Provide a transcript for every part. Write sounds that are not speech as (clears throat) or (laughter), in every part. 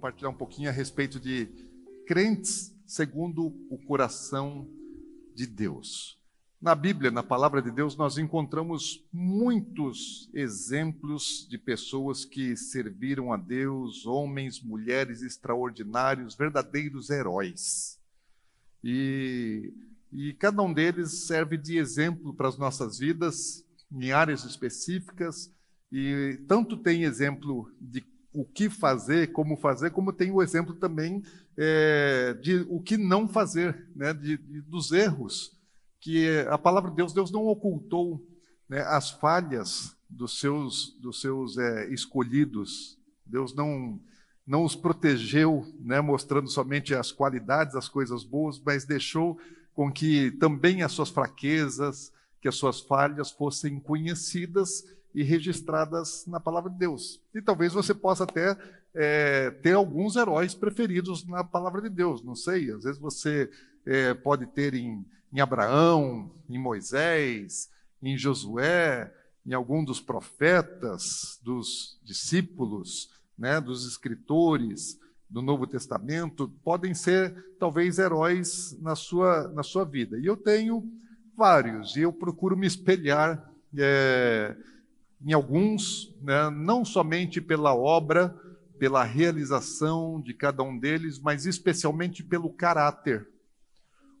Compartilhar um pouquinho a respeito de crentes segundo o coração de Deus. Na Bíblia, na palavra de Deus, nós encontramos muitos exemplos de pessoas que serviram a Deus, homens, mulheres extraordinários, verdadeiros heróis. E, e cada um deles serve de exemplo para as nossas vidas, em áreas específicas, e tanto tem exemplo de o que fazer, como fazer, como tem o exemplo também é, de o que não fazer, né, de, de, dos erros que a palavra de Deus, Deus não ocultou né, as falhas dos seus, dos seus é, escolhidos. Deus não, não os protegeu, né, mostrando somente as qualidades, as coisas boas, mas deixou com que também as suas fraquezas, que as suas falhas fossem conhecidas e registradas na palavra de Deus. E talvez você possa até é, ter alguns heróis preferidos na palavra de Deus, não sei, às vezes você é, pode ter em em Abraão, em Moisés, em Josué, em algum dos profetas, dos discípulos, né, dos escritores do Novo Testamento, podem ser talvez heróis na sua, na sua vida. E eu tenho vários, e eu procuro me espelhar é, em alguns, né, não somente pela obra, pela realização de cada um deles, mas especialmente pelo caráter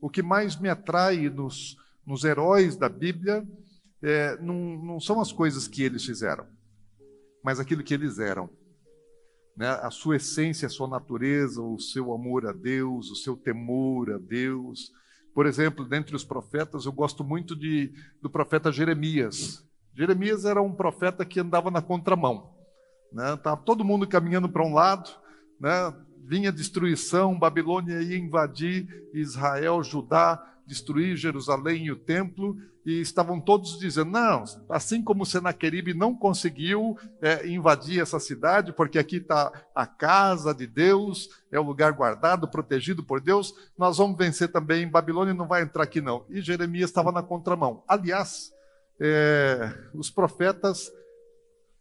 o que mais me atrai nos, nos heróis da Bíblia é, não, não são as coisas que eles fizeram, mas aquilo que eles eram. Né? A sua essência, a sua natureza, o seu amor a Deus, o seu temor a Deus. Por exemplo, dentre os profetas, eu gosto muito de, do profeta Jeremias. Jeremias era um profeta que andava na contramão. Né? Tava todo mundo caminhando para um lado, né? vinha destruição, Babilônia ia invadir Israel, Judá, destruir Jerusalém e o templo, e estavam todos dizendo: não, assim como Senaqueribe não conseguiu é, invadir essa cidade, porque aqui está a casa de Deus, é o lugar guardado, protegido por Deus, nós vamos vencer também. Babilônia não vai entrar aqui, não. E Jeremias estava na contramão. Aliás, é, os profetas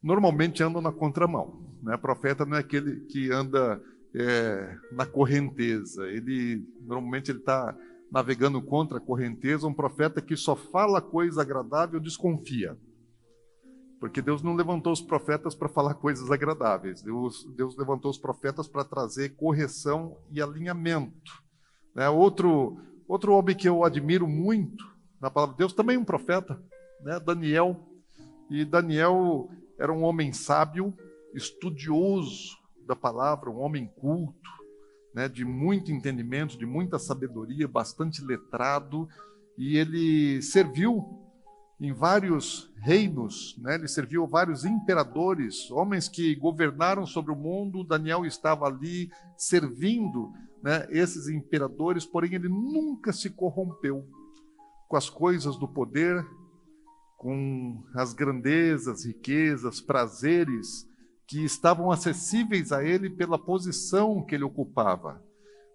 normalmente andam na contramão. Né? Profeta não é aquele que anda é, na correnteza. Ele normalmente ele está navegando contra a correnteza. Um profeta que só fala coisa agradável desconfia, porque Deus não levantou os profetas para falar coisas agradáveis. Deus, Deus levantou os profetas para trazer correção e alinhamento. Né? Outro outro homem que eu admiro muito na palavra de Deus também um profeta, né? Daniel. E Daniel era um homem sábio, estudioso da palavra, um homem culto, né, de muito entendimento, de muita sabedoria, bastante letrado, e ele serviu em vários reinos, né? ele serviu vários imperadores, homens que governaram sobre o mundo. Daniel estava ali servindo né, esses imperadores, porém ele nunca se corrompeu com as coisas do poder, com as grandezas, riquezas, prazeres que estavam acessíveis a ele pela posição que ele ocupava.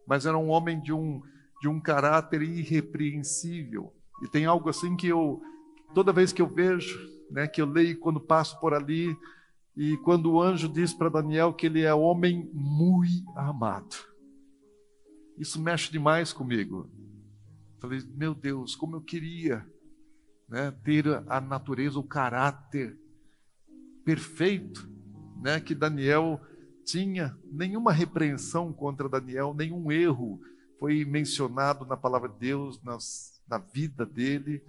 Mas era um homem de um, de um caráter irrepreensível. E tem algo assim que eu, toda vez que eu vejo, né, que eu leio quando passo por ali, e quando o anjo diz para Daniel que ele é homem muito amado. Isso mexe demais comigo. Falei, meu Deus, como eu queria né, ter a natureza, o caráter perfeito né, que Daniel tinha, nenhuma repreensão contra Daniel, nenhum erro foi mencionado na palavra de Deus, nas, na vida dele,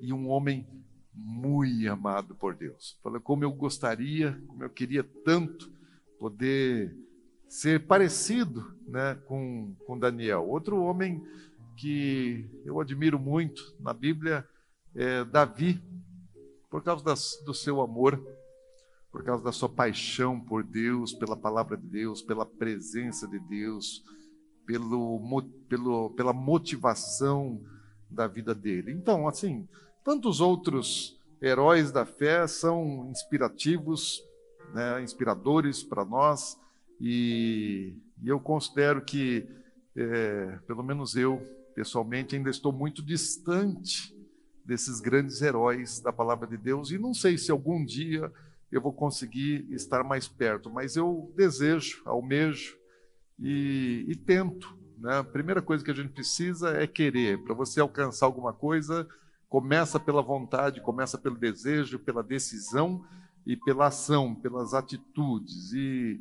e um homem muito amado por Deus. Falei, como eu gostaria, como eu queria tanto poder ser parecido né, com, com Daniel. Outro homem que eu admiro muito na Bíblia é Davi, por causa das, do seu amor por causa da sua paixão por Deus, pela palavra de Deus, pela presença de Deus, pelo, pelo, pela motivação da vida dele. Então, assim, tantos outros heróis da fé são inspirativos, né, inspiradores para nós, e, e, eu considero que, é, pelo menos eu, pessoalmente, ainda estou muito distante desses grandes heróis da palavra de Deus, e não sei se algum dia eu vou conseguir estar mais perto, mas eu desejo, almejo e, e tento. Né? A primeira coisa que a gente precisa é querer. Para você alcançar alguma coisa, começa pela vontade, começa pelo desejo, pela decisão e pela ação, pelas atitudes. E,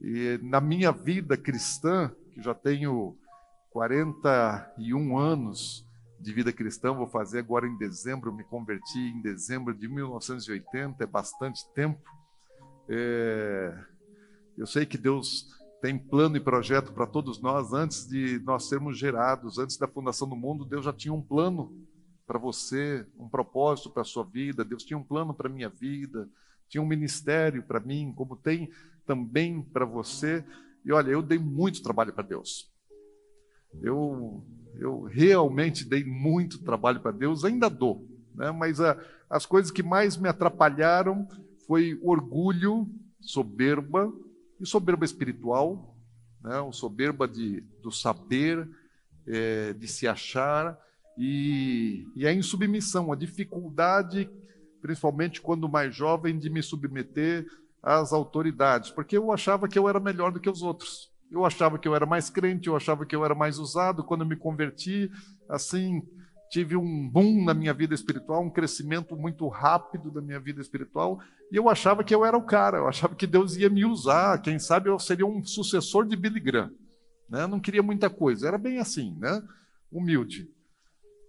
e na minha vida cristã, que já tenho 41 anos, de vida cristã, vou fazer agora em dezembro, me converti em dezembro de 1980, é bastante tempo. É, eu sei que Deus tem plano e projeto para todos nós antes de nós sermos gerados, antes da fundação do mundo, Deus já tinha um plano para você, um propósito para a sua vida, Deus tinha um plano para a minha vida, tinha um ministério para mim, como tem também para você. E olha, eu dei muito trabalho para Deus. Eu eu realmente dei muito trabalho para Deus, ainda dou, né? mas a, as coisas que mais me atrapalharam foi orgulho, soberba e soberba espiritual, né? o soberba de, do saber, é, de se achar e, e a insubmissão, a dificuldade, principalmente quando mais jovem, de me submeter às autoridades, porque eu achava que eu era melhor do que os outros. Eu achava que eu era mais crente, eu achava que eu era mais usado. Quando eu me converti, assim, tive um boom na minha vida espiritual, um crescimento muito rápido da minha vida espiritual, e eu achava que eu era o cara, eu achava que Deus ia me usar, quem sabe eu seria um sucessor de Billy Graham. Né? Não queria muita coisa, era bem assim, né? humilde.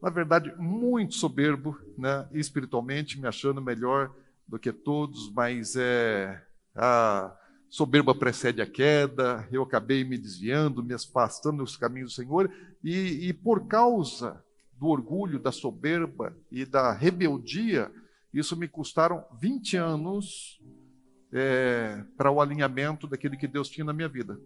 Na verdade, muito soberbo, né? espiritualmente, me achando melhor do que todos, mas é, a, soberba precede a queda, eu acabei me desviando, me afastando dos caminhos do Senhor, e, e por causa do orgulho, da soberba e da rebeldia, isso me custaram 20 anos é, para o alinhamento daquilo que Deus tinha na minha vida.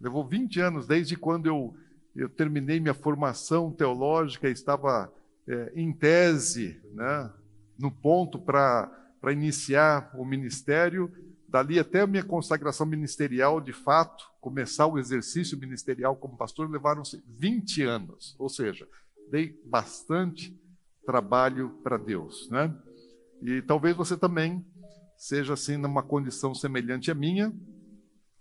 Levou 20 anos, desde quando eu, eu terminei minha formação teológica, estava é, em tese, né, no ponto para iniciar o ministério, Dali até a minha consagração ministerial, de fato, começar o exercício ministerial como pastor, levaram-se 20 anos. Ou seja, dei bastante trabalho para Deus. Né? E talvez você também seja assim numa condição semelhante à minha.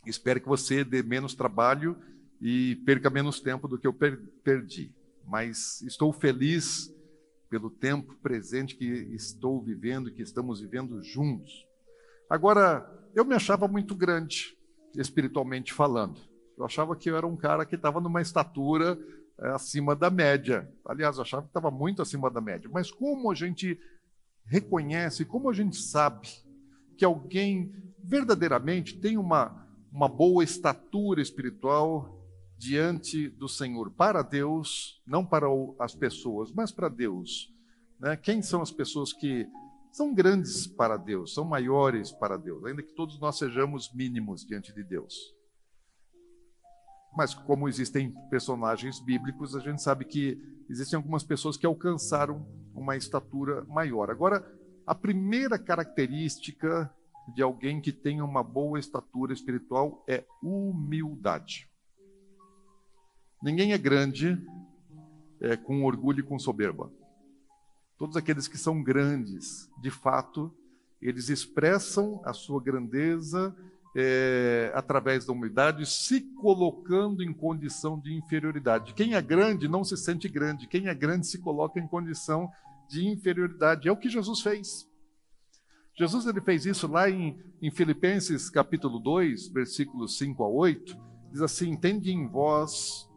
Espero que você dê menos trabalho e perca menos tempo do que eu per perdi. Mas estou feliz pelo tempo presente que estou vivendo, que estamos vivendo juntos. Agora, eu me achava muito grande, espiritualmente falando. Eu achava que eu era um cara que estava numa estatura é, acima da média. Aliás, eu achava que estava muito acima da média. Mas como a gente reconhece, como a gente sabe que alguém verdadeiramente tem uma, uma boa estatura espiritual diante do Senhor, para Deus, não para as pessoas, mas para Deus. Né? Quem são as pessoas que são grandes para Deus, são maiores para Deus, ainda que todos nós sejamos mínimos diante de Deus. Mas como existem personagens bíblicos, a gente sabe que existem algumas pessoas que alcançaram uma estatura maior. Agora, a primeira característica de alguém que tem uma boa estatura espiritual é humildade. Ninguém é grande é, com orgulho e com soberba. Todos aqueles que são grandes, de fato, eles expressam a sua grandeza é, através da humildade, se colocando em condição de inferioridade. Quem é grande não se sente grande, quem é grande se coloca em condição de inferioridade. É o que Jesus fez. Jesus ele fez isso lá em, em Filipenses capítulo 2, versículos 5 a 8, diz assim: Tende em vós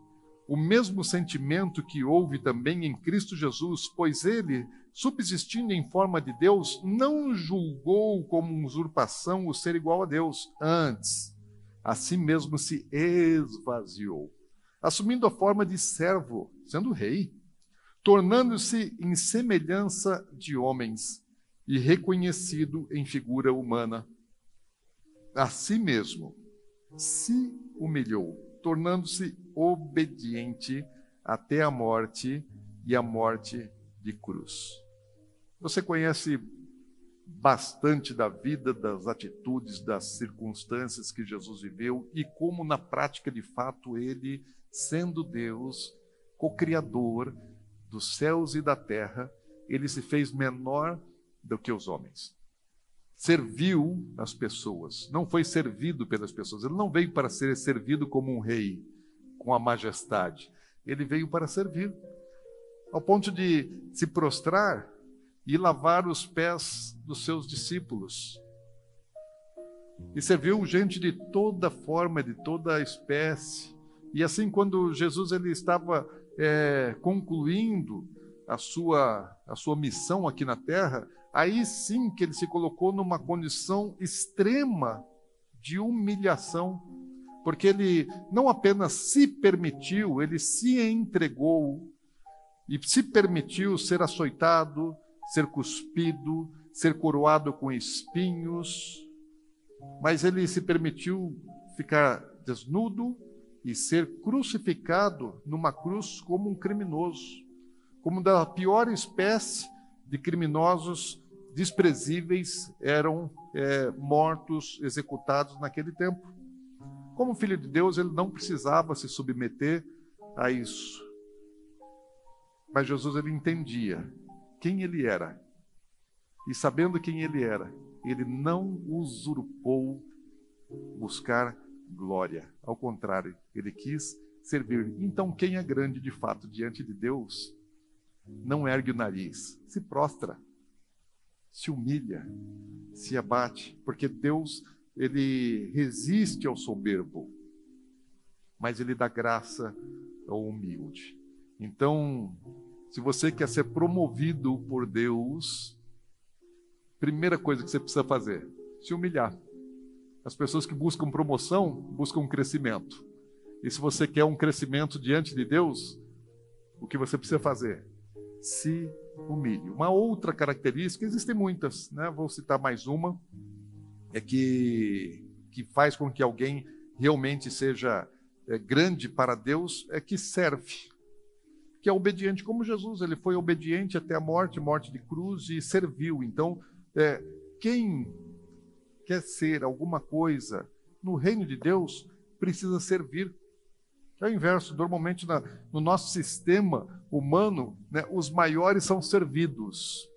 o mesmo sentimento que houve também em Cristo Jesus, pois ele, subsistindo em forma de Deus, não julgou como usurpação o ser igual a Deus, antes, a si mesmo se esvaziou, assumindo a forma de servo, sendo rei, tornando-se em semelhança de homens, e reconhecido em figura humana. A si mesmo se humilhou, tornando-se obediente até a morte e a morte de cruz. Você conhece bastante da vida, das atitudes, das circunstâncias que Jesus viveu e como, na prática, de fato, ele, sendo Deus, co-criador dos céus e da terra, ele se fez menor do que os homens. Serviu as pessoas, não foi servido pelas pessoas. Ele não veio para ser servido como um rei, com a majestade. Ele veio para servir, ao ponto de se prostrar e lavar os pés dos seus discípulos. E serviu gente de toda forma, de toda espécie. E assim, quando Jesus ele estava é, concluindo a sua, a sua missão aqui na terra, aí sim que ele se colocou numa condição extrema de humilhação, porque ele não apenas se permitiu, ele se entregou e se permitiu ser açoitado, ser cuspido, ser coroado com espinhos, mas ele se permitiu ficar desnudo e ser crucificado numa cruz como um criminoso, como da pior espécie de criminosos desprezíveis eram é, mortos, executados naquele tempo. Como filho de Deus, ele não precisava se submeter a isso. Mas Jesus ele entendia quem ele era. E sabendo quem ele era, ele não usurpou buscar glória. Ao contrário, ele quis servir. Então, quem é grande de fato diante de Deus, não ergue o nariz, se prostra, se humilha, se abate, porque Deus, ele resiste ao soberbo, mas ele dá graça ao humilde. Então, se você quer ser promovido por Deus, primeira coisa que você precisa fazer, se humilhar. As pessoas que buscam promoção buscam crescimento. E se você quer um crescimento diante de Deus, o que você precisa fazer? Se humilhe. Uma outra característica, existem muitas, né? vou citar mais uma, é que, que faz com que alguém realmente seja é, grande para Deus, é que serve que é obediente como Jesus. Ele foi obediente até a morte, morte de cruz e serviu. Então, é, quem quer ser alguma coisa no reino de Deus precisa servir. É o inverso. Normalmente, na, no nosso sistema humano, né, os maiores são servidos.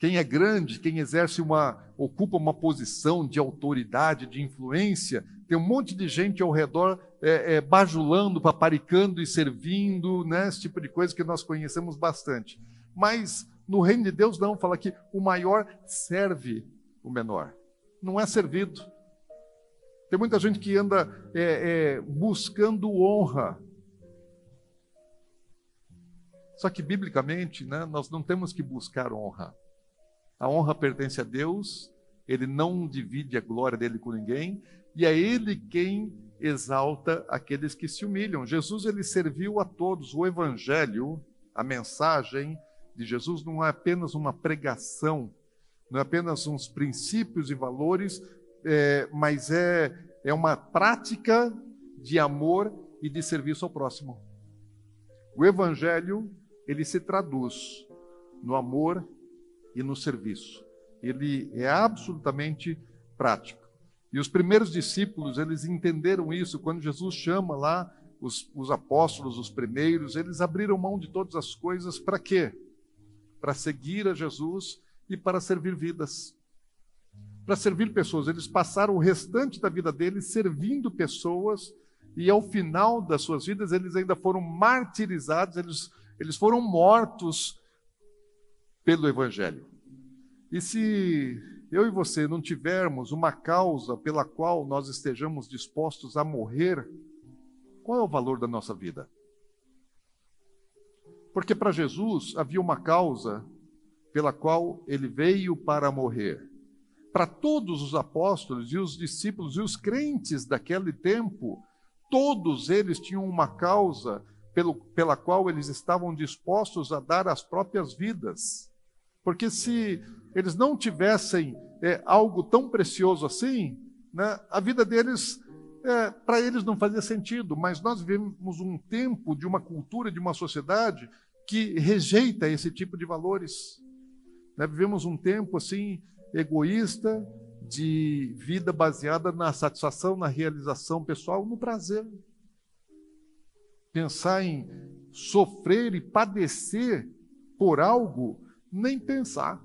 Quem é grande, quem exerce uma, ocupa uma posição de autoridade, de influência, tem um monte de gente ao redor é, é, bajulando, paparicando e servindo, né? esse tipo de coisa que nós conhecemos bastante. Mas no reino de Deus não, fala que o maior serve o menor, não é servido. Tem muita gente que anda é, é buscando honra. Só que, biblicamente, né, nós não temos que buscar honra. A honra pertence a Deus, ele não divide a glória dele com ninguém, e é ele quem exalta aqueles que se humilham. Jesus ele serviu a todos. O evangelho, a mensagem de Jesus não é apenas uma pregação, não é apenas uns princípios e valores, é, mas é, é uma prática de amor e de serviço ao próximo. O evangelho ele se traduz no amor e no serviço. Ele é absolutamente prático. E os primeiros discípulos, eles entenderam isso quando Jesus chama lá os, os apóstolos, os primeiros, eles abriram mão de todas as coisas para quê? Para seguir a Jesus e para servir vidas. Para servir pessoas. Eles passaram o restante da vida deles servindo pessoas e ao final das suas vidas eles ainda foram martirizados, eles, eles foram mortos pelo Evangelho. E se eu e você não tivermos uma causa pela qual nós estejamos dispostos a morrer, qual é o valor da nossa vida? Porque para Jesus havia uma causa pela qual ele veio para morrer. Para todos os apóstolos e os discípulos e os crentes daquele tempo, todos eles tinham uma causa pelo, pela qual eles estavam dispostos a dar as próprias vidas. Porque se eles não tivessem é, algo tão precioso assim, né, a vida deles, é, para eles não fazia sentido. Mas nós vivemos um tempo de uma cultura, de uma sociedade que rejeita esse tipo de valores. Né? Vivemos um tempo assim egoísta, de vida baseada na satisfação, na realização pessoal, no prazer. Pensar em sofrer e padecer por algo, nem pensar.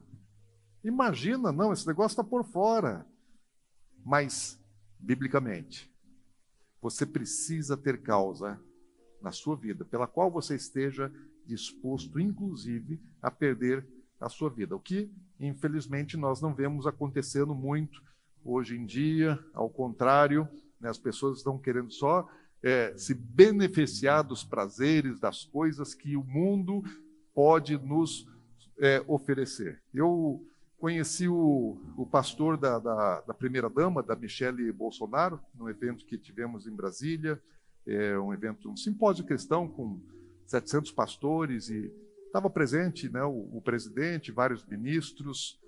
Imagina, não, esse negócio está por fora. Mas, biblicamente, você precisa ter causa na sua vida pela qual você esteja disposto, inclusive, a perder a sua vida. O que, infelizmente, nós não vemos acontecendo muito hoje em dia. Ao contrário, né, as pessoas estão querendo só é, se beneficiar dos prazeres, das coisas que o mundo pode nos é, oferecer. Eu conheci o, o pastor da, da, da primeira-dama, da Michele Bolsonaro, num evento que tivemos em Brasília, é, um evento, um simpósio cristão com 700 pastores e estava presente né, o, o, presidente, vários ministros,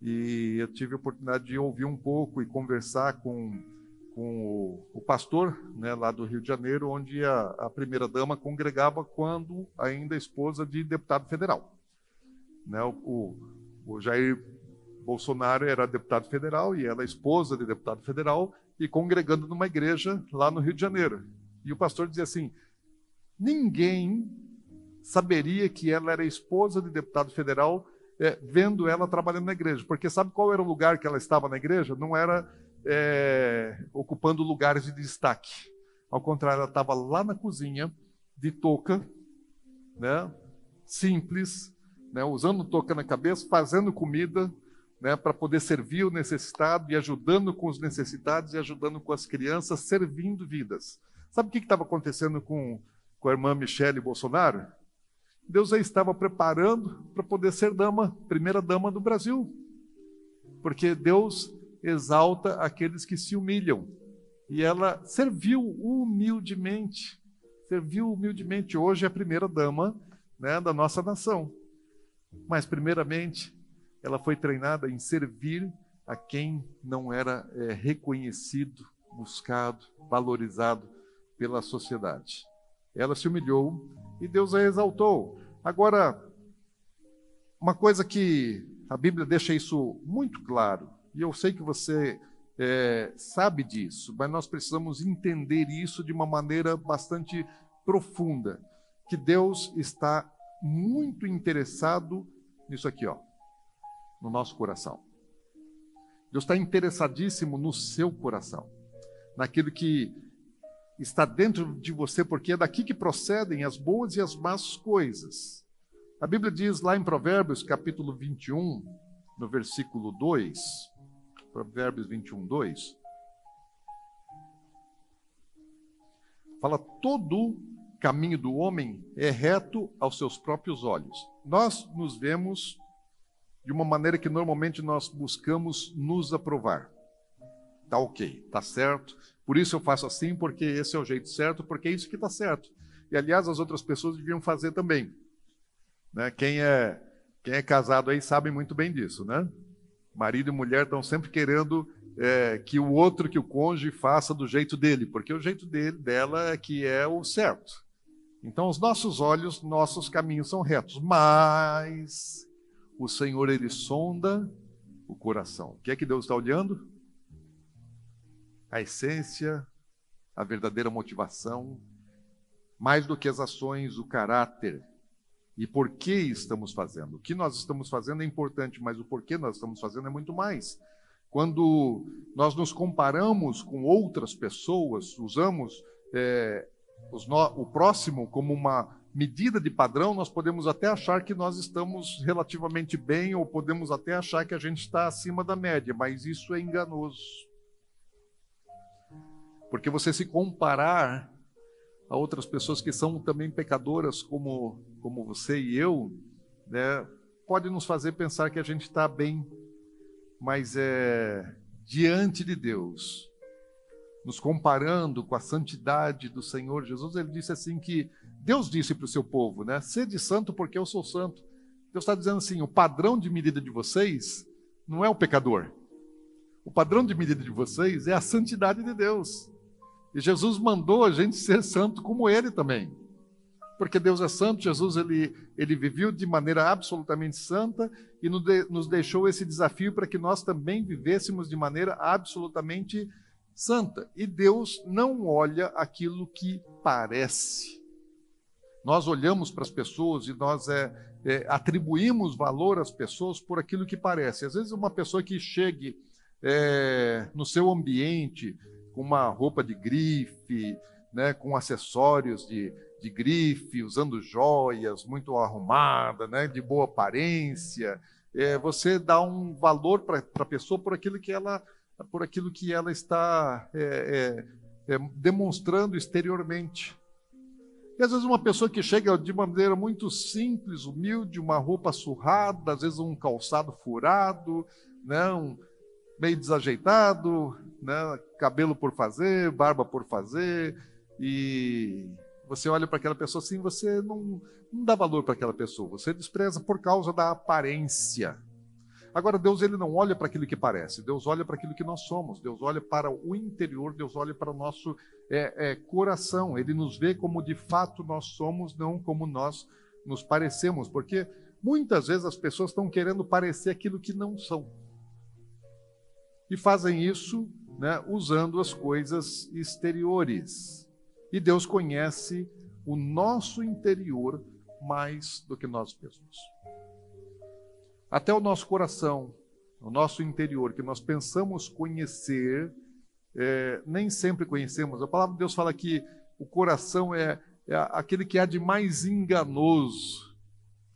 e eu tive a oportunidade de ouvir um pouco e conversar com, com o, o pastor né, lá do Rio de Janeiro, onde a, a primeira-dama congregava quando ainda esposa de deputado federal. Né, o, o Jair Bolsonaro era deputado federal e ela esposa de deputado federal e congregando numa igreja lá no Rio de Janeiro. E o pastor dizia assim: ninguém saberia que ela era esposa de deputado federal é, vendo ela trabalhando na igreja, porque sabe qual era o lugar que ela estava na igreja? Não era é, ocupando lugares de destaque. Ao contrário, ela estava lá na cozinha, de touca, né, simples, né, usando touca na cabeça, fazendo comida, né, para poder servir o necessitado e ajudando com os necessitados e ajudando com as crianças, servindo vidas. Sabe o que estava acontecendo com, com a irmã Michele Bolsonaro? Deus a estava preparando para poder ser dama, primeira dama do Brasil. Porque Deus exalta aqueles que se humilham. E ela serviu humildemente. Serviu humildemente. Hoje é a primeira dama né, da nossa nação. Mas, primeiramente, ela foi treinada em servir a quem não era é, reconhecido, buscado, valorizado pela sociedade. Ela se humilhou e Deus a exaltou. Agora, uma coisa que a Bíblia deixa isso muito claro, e eu sei que você é, sabe disso, mas nós precisamos entender isso de uma maneira bastante profunda, que Deus está muito interessado nisso aqui, ó no nosso coração. Deus está interessadíssimo no seu coração, naquilo que está dentro de você, porque é daqui que procedem as boas e as más coisas. A Bíblia diz lá em Provérbios, capítulo 21, no versículo 2, Provérbios 21, 2, fala: todo caminho do homem é reto aos seus próprios olhos. Nós nos vemos de uma maneira que normalmente nós buscamos nos aprovar. Tá ok, tá certo. Por isso eu faço assim, porque esse é o jeito certo, porque é isso que está certo. E aliás, as outras pessoas deviam fazer também. Né? Quem é quem é casado aí sabe muito bem disso, né? Marido e mulher estão sempre querendo é, que o outro, que o cônjuge, faça do jeito dele, porque o jeito dele, dela é que é o certo. Então, os nossos olhos, nossos caminhos são retos, mas o Senhor ele sonda o coração. O que é que Deus está olhando? A essência, a verdadeira motivação, mais do que as ações, o caráter. E por que estamos fazendo? O que nós estamos fazendo é importante, mas o porquê nós estamos fazendo é muito mais. Quando nós nos comparamos com outras pessoas, usamos é, no, o próximo como uma medida de padrão, nós podemos até achar que nós estamos relativamente bem, ou podemos até achar que a gente está acima da média, mas isso é enganoso. Porque você se comparar a outras pessoas que são também pecadoras, como, como você e eu, né, pode nos fazer pensar que a gente está bem, mas é diante de Deus, nos comparando com a santidade do Senhor Jesus, ele disse assim que Deus disse para o seu povo, né? Sede santo porque eu sou santo. Deus está dizendo assim: o padrão de medida de vocês não é o pecador. O padrão de medida de vocês é a santidade de Deus. E Jesus mandou a gente ser santo como ele também. Porque Deus é santo, Jesus ele, ele viveu de maneira absolutamente santa e nos deixou esse desafio para que nós também vivêssemos de maneira absolutamente santa. E Deus não olha aquilo que parece. Nós olhamos para as pessoas e nós é, é, atribuímos valor às pessoas por aquilo que parece. Às vezes, uma pessoa que chegue é, no seu ambiente com uma roupa de grife, né, com acessórios de, de grife, usando joias, muito arrumada, né, de boa aparência, é, você dá um valor para a pessoa por aquilo que ela, por aquilo que ela está é, é, é, demonstrando exteriormente. E às vezes uma pessoa que chega de maneira muito simples, humilde, uma roupa surrada, às vezes um calçado furado, né, um, meio desajeitado, né, cabelo por fazer, barba por fazer, e você olha para aquela pessoa assim, você não, não dá valor para aquela pessoa, você despreza por causa da aparência. Agora, Deus ele não olha para aquilo que parece, Deus olha para aquilo que nós somos, Deus olha para o interior, Deus olha para o nosso é, é, coração, Ele nos vê como de fato nós somos, não como nós nos parecemos, porque muitas vezes as pessoas estão querendo parecer aquilo que não são. E fazem isso né, usando as coisas exteriores. E Deus conhece o nosso interior mais do que nós mesmos. Até o nosso coração, o nosso interior, que nós pensamos conhecer, é, nem sempre conhecemos. A palavra de Deus fala que o coração é, é aquele que há de mais enganoso.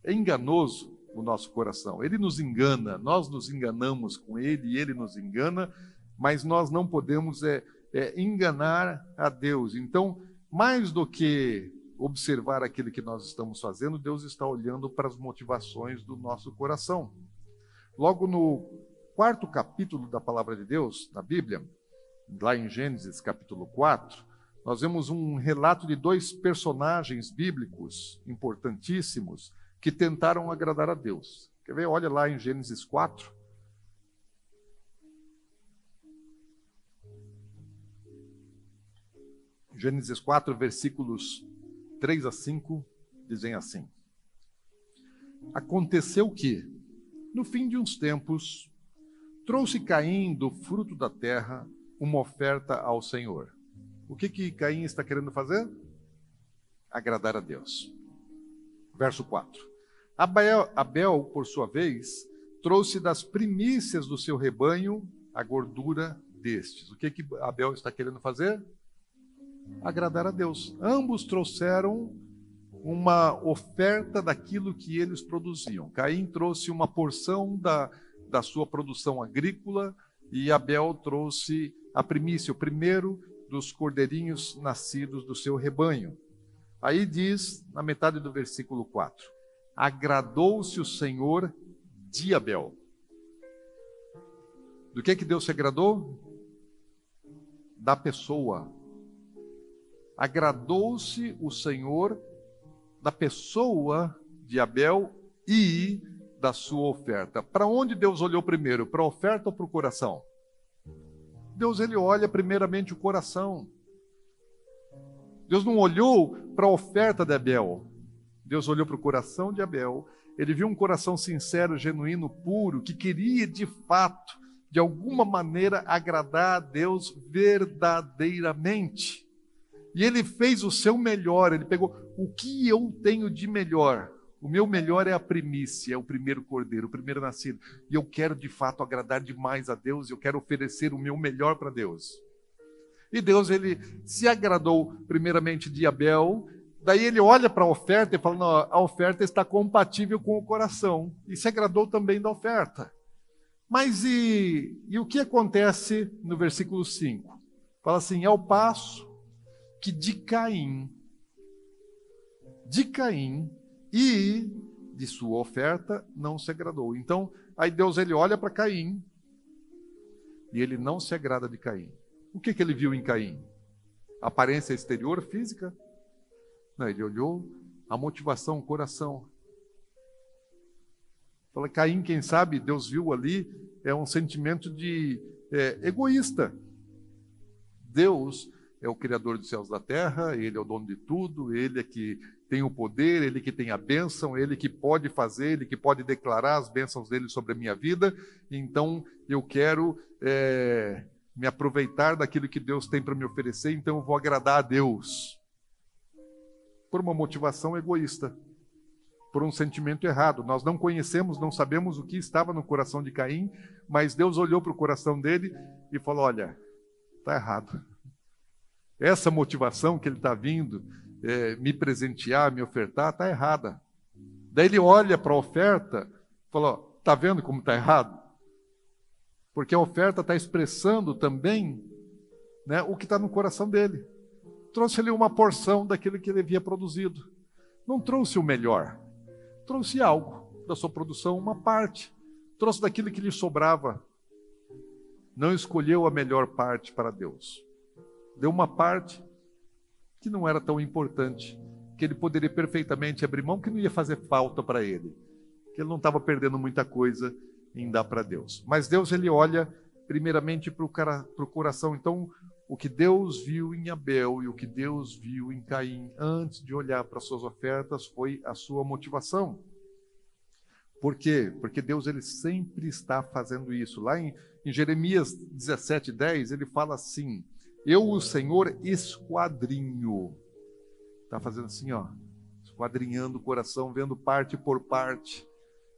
É enganoso o nosso coração. Ele nos engana, nós nos enganamos com ele e ele nos engana, mas nós não podemos é, é, enganar a Deus. Então, mais do que observar aquilo que nós estamos fazendo, Deus está olhando para as motivações do nosso coração. Logo no quarto capítulo da palavra de Deus, na Bíblia, lá em Gênesis capítulo 4, nós vemos um relato de dois personagens bíblicos importantíssimos que tentaram agradar a Deus. Quer ver? Olha lá em Gênesis 4. Gênesis 4, versículos 3 a 5 dizem assim: Aconteceu que, no fim de uns tempos, trouxe Caim do fruto da terra uma oferta ao Senhor. O que que Caim está querendo fazer? Agradar a Deus. Verso 4. Abel, Abel, por sua vez, trouxe das primícias do seu rebanho a gordura destes. O que que Abel está querendo fazer? agradar a Deus. Ambos trouxeram uma oferta daquilo que eles produziam. Caim trouxe uma porção da, da sua produção agrícola e Abel trouxe a primícia, o primeiro dos cordeirinhos nascidos do seu rebanho. Aí diz, na metade do versículo 4: Agradou-se o Senhor de Abel. Do que que Deus se agradou? Da pessoa, agradou-se o Senhor da pessoa de Abel e da sua oferta. Para onde Deus olhou primeiro? Para a oferta ou para o coração? Deus ele olha primeiramente o coração. Deus não olhou para a oferta de Abel. Deus olhou para o coração de Abel. Ele viu um coração sincero, genuíno, puro, que queria de fato, de alguma maneira, agradar a Deus verdadeiramente. E ele fez o seu melhor, ele pegou o que eu tenho de melhor. O meu melhor é a primícia, é o primeiro cordeiro, o primeiro nascido. E eu quero de fato agradar demais a Deus, eu quero oferecer o meu melhor para Deus. E Deus ele se agradou primeiramente de Abel, daí ele olha para a oferta e fala: não, a oferta está compatível com o coração. E se agradou também da oferta. Mas e, e o que acontece no versículo 5? Fala assim: ao passo que de Caim, de Caim e de sua oferta não se agradou. Então, aí Deus ele olha para Caim e ele não se agrada de Caim. O que, que ele viu em Caim? Aparência exterior, física? Não, ele olhou a motivação, o coração. Fala, Caim, quem sabe, Deus viu ali, é um sentimento de é, egoísta. Deus é o Criador dos céus e da terra, Ele é o dono de tudo, Ele é que tem o poder, Ele que tem a bênção, Ele que pode fazer, Ele que pode declarar as bênçãos dele sobre a minha vida. Então eu quero é, me aproveitar daquilo que Deus tem para me oferecer, então eu vou agradar a Deus. Por uma motivação egoísta, por um sentimento errado. Nós não conhecemos, não sabemos o que estava no coração de Caim, mas Deus olhou para o coração dele e falou: Olha, está errado. Essa motivação que ele está vindo é, me presentear, me ofertar, está errada. Daí ele olha para a oferta e fala: Está vendo como está errado? Porque a oferta está expressando também né, o que está no coração dele. Trouxe-lhe uma porção daquilo que ele havia produzido. Não trouxe o melhor, trouxe algo da sua produção, uma parte. Trouxe daquilo que lhe sobrava. Não escolheu a melhor parte para Deus. Deu uma parte que não era tão importante, que ele poderia perfeitamente abrir mão, que não ia fazer falta para ele, que ele não estava perdendo muita coisa em dar para Deus. Mas Deus ele olha primeiramente para o coração. Então, o que Deus viu em Abel e o que Deus viu em Caim antes de olhar para suas ofertas foi a sua motivação. Por quê? Porque Deus ele sempre está fazendo isso. Lá em, em Jeremias 17, 10, ele fala assim: Eu, o Senhor, esquadrinho. Está fazendo assim, ó, esquadrinhando o coração, vendo parte por parte.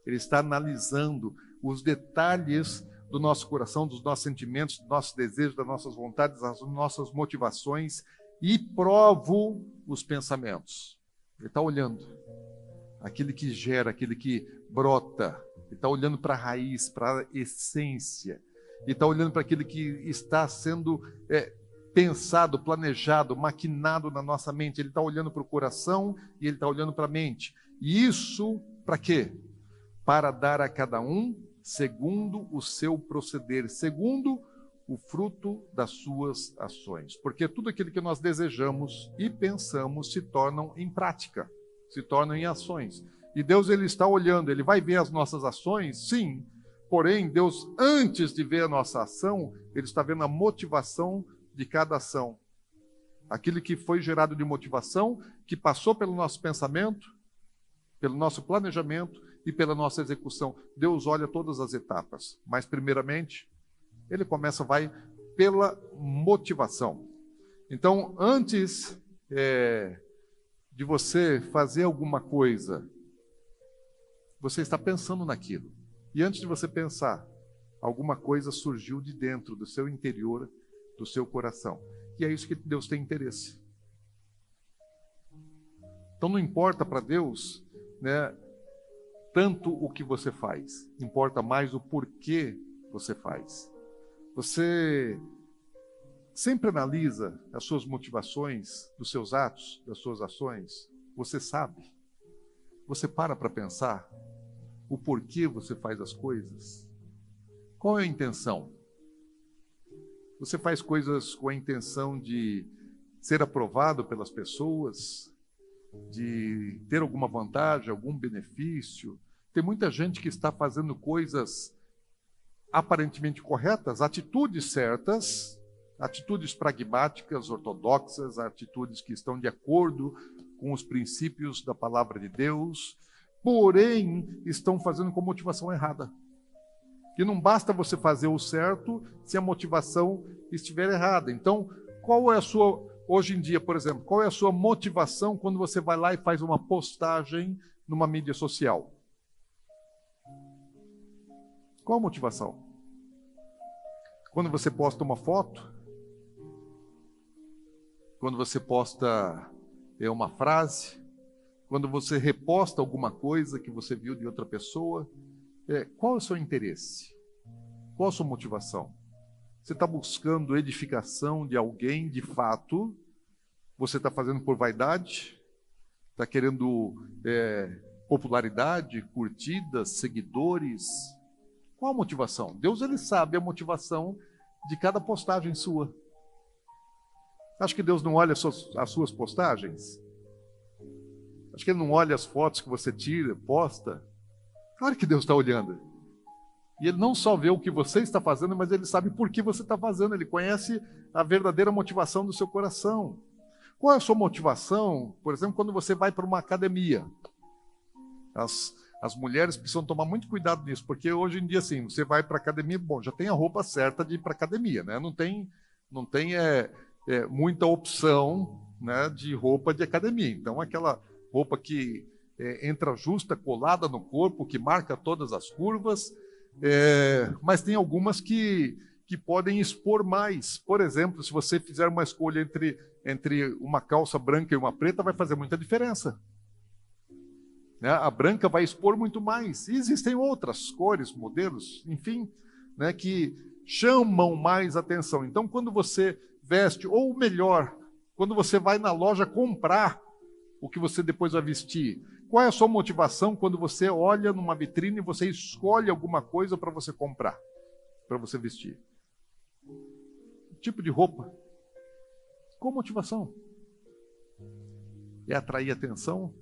Ele está analisando os detalhes do nosso coração, dos nossos sentimentos, dos nossos desejos, das nossas vontades, das nossas motivações e provo os pensamentos. Ele está olhando aquele que gera, aquele que brota. Ele está olhando para a raiz, para a essência. Ele está olhando para aquilo que está sendo é, pensado, planejado, maquinado na nossa mente. Ele está olhando para o coração e ele está olhando para a mente. E isso para quê? Para dar a cada um segundo o seu proceder, segundo o fruto das suas ações. Porque tudo aquilo que nós desejamos e pensamos se tornam em prática, se tornam em ações. E Deus ele está olhando, ele vai ver as nossas ações, sim. Porém, Deus antes de ver a nossa ação, ele está vendo a motivação de cada ação. Aquilo que foi gerado de motivação, que passou pelo nosso pensamento, pelo nosso planejamento e pela nossa execução. Deus olha todas as etapas, mas primeiramente ele começa, vai pela motivação. Então, antes é, de você fazer alguma coisa, você está pensando naquilo. E antes de você pensar, alguma coisa surgiu de dentro do seu interior, do seu coração. E é isso que Deus tem interesse. Então não importa para Deus, né, tanto o que você faz, importa mais o porquê você faz. Você sempre analisa as suas motivações, dos seus atos, das suas ações. Você sabe. Você para para pensar o porquê você faz as coisas. Qual é a intenção? Você faz coisas com a intenção de ser aprovado pelas pessoas, de ter alguma vantagem, algum benefício, tem muita gente que está fazendo coisas aparentemente corretas, atitudes certas, atitudes pragmáticas, ortodoxas, atitudes que estão de acordo com os princípios da palavra de Deus, porém estão fazendo com motivação errada. E não basta você fazer o certo se a motivação estiver errada. Então, qual é a sua, hoje em dia, por exemplo, qual é a sua motivação quando você vai lá e faz uma postagem numa mídia social? Qual a motivação? Quando você posta uma foto, quando você posta é uma frase, quando você reposta alguma coisa que você viu de outra pessoa, é, qual é o seu interesse? Qual a sua motivação? Você está buscando edificação de alguém de fato? Você está fazendo por vaidade? Está querendo é, popularidade, curtidas, seguidores? Qual a motivação? Deus ele sabe a motivação de cada postagem sua. Acho que Deus não olha as suas, as suas postagens? Acho que Ele não olha as fotos que você tira, posta? Claro que Deus está olhando. E Ele não só vê o que você está fazendo, mas Ele sabe por que você está fazendo. Ele conhece a verdadeira motivação do seu coração. Qual é a sua motivação, por exemplo, quando você vai para uma academia? As, as mulheres precisam tomar muito cuidado nisso, porque hoje em dia, assim, você vai para academia, bom, já tem a roupa certa de ir para academia, né? Não tem, não tem é, é, muita opção né, de roupa de academia. Então, aquela roupa que é, entra justa, colada no corpo, que marca todas as curvas, é, mas tem algumas que, que podem expor mais. Por exemplo, se você fizer uma escolha entre entre uma calça branca e uma preta vai fazer muita diferença. Né? A branca vai expor muito mais. E existem outras cores, modelos, enfim, né, que chamam mais atenção. Então, quando você veste, ou melhor, quando você vai na loja comprar o que você depois vai vestir, qual é a sua motivação quando você olha numa vitrine e você escolhe alguma coisa para você comprar, para você vestir? Tipo de roupa, qual motivação? É atrair atenção?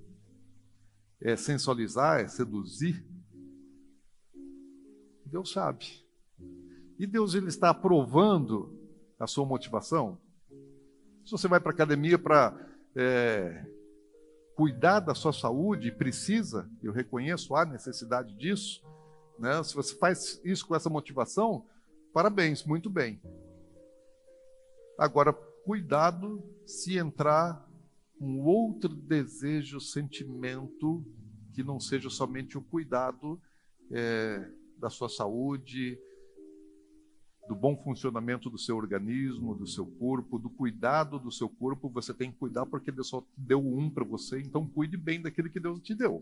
É sensualizar? É seduzir? Deus sabe. E Deus ele está aprovando a sua motivação? Se você vai para a academia para é, cuidar da sua saúde, precisa, eu reconheço a necessidade disso, né? se você faz isso com essa motivação, parabéns, muito bem. Agora, cuidado se entrar um outro desejo, sentimento, que não seja somente o cuidado é, da sua saúde, do bom funcionamento do seu organismo, do seu corpo, do cuidado do seu corpo. Você tem que cuidar porque Deus só deu um para você, então cuide bem daquele que Deus te deu.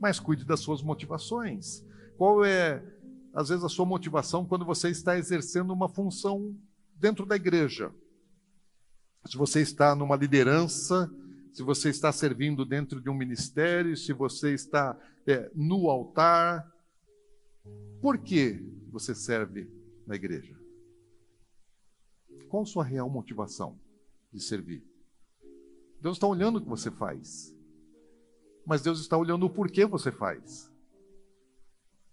Mas cuide das suas motivações. Qual é, às vezes, a sua motivação quando você está exercendo uma função dentro da igreja? Se você está numa liderança, se você está servindo dentro de um ministério, se você está é, no altar. Por que você serve na igreja? Qual a sua real motivação de servir? Deus está olhando o que você faz, mas Deus está olhando o porquê você faz.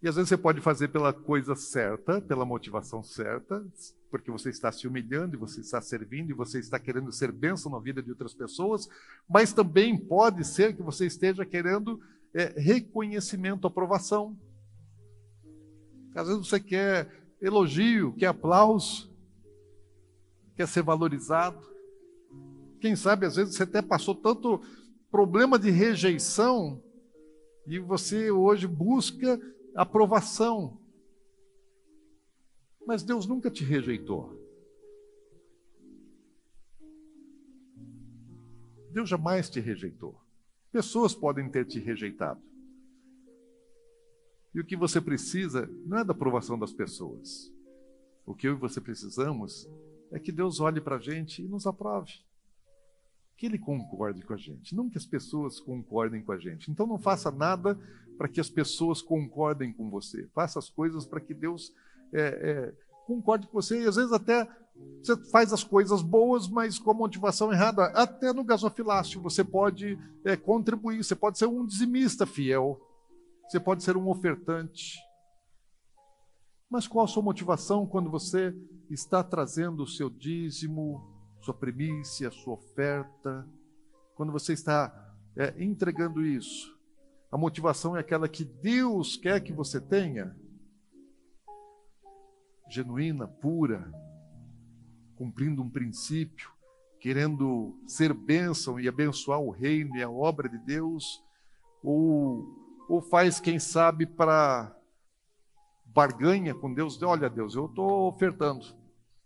E às vezes você pode fazer pela coisa certa, pela motivação certa, porque você está se humilhando e você está servindo e você está querendo ser bênção na vida de outras pessoas, mas também pode ser que você esteja querendo é, reconhecimento, aprovação. Às vezes você quer elogio, quer aplauso, quer ser valorizado. Quem sabe, às vezes você até passou tanto problema de rejeição e você hoje busca aprovação. Mas Deus nunca te rejeitou. Deus jamais te rejeitou. Pessoas podem ter te rejeitado. E o que você precisa não é da aprovação das pessoas. O que eu e você precisamos é que Deus olhe para a gente e nos aprove. Que Ele concorde com a gente, não que as pessoas concordem com a gente. Então não faça nada para que as pessoas concordem com você. Faça as coisas para que Deus é, é, concorde com você. E às vezes até você faz as coisas boas, mas com a motivação errada. Até no gasofilácio você pode é, contribuir. Você pode ser um dizimista fiel. Você pode ser um ofertante. Mas qual a sua motivação quando você está trazendo o seu dízimo, sua primícia, sua oferta? Quando você está é, entregando isso? A motivação é aquela que Deus quer que você tenha, genuína, pura, cumprindo um princípio, querendo ser bênção e abençoar o reino e a obra de Deus, ou, ou faz, quem sabe, para barganha com Deus, olha Deus, eu estou ofertando,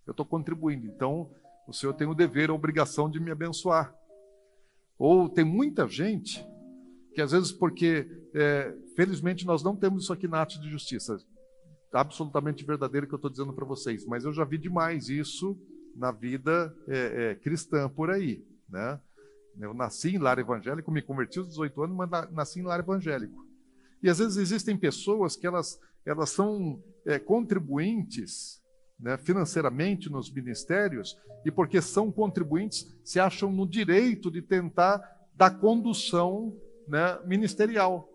eu estou contribuindo, então o Senhor tem o dever, a obrigação de me abençoar. Ou tem muita gente que às vezes, porque é, felizmente nós não temos isso aqui na arte de justiça, absolutamente verdadeiro que eu estou dizendo para vocês, mas eu já vi demais isso na vida é, é, cristã por aí, né? Eu nasci em lar evangélico, me converti aos 18 anos, mas nasci em lar evangélico. E às vezes existem pessoas que elas, elas são é, contribuintes né, financeiramente nos ministérios, e porque são contribuintes, se acham no direito de tentar dar condução né, ministerial.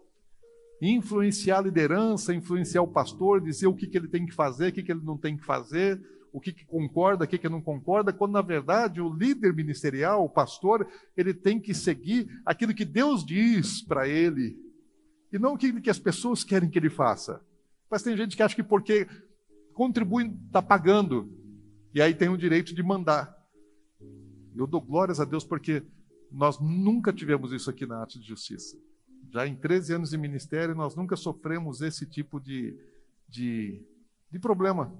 influenciar a liderança, influenciar o pastor, dizer o que, que ele tem que fazer, o que, que ele não tem que fazer, o que, que concorda, o que, que não concorda, quando na verdade o líder ministerial, o pastor, ele tem que seguir aquilo que Deus diz para ele e não aquilo que as pessoas querem que ele faça. Mas tem gente que acha que porque contribui, está pagando, e aí tem o direito de mandar. Eu dou glórias a Deus porque nós nunca tivemos isso aqui na arte de justiça. Já em 13 anos de ministério, nós nunca sofremos esse tipo de, de, de problema.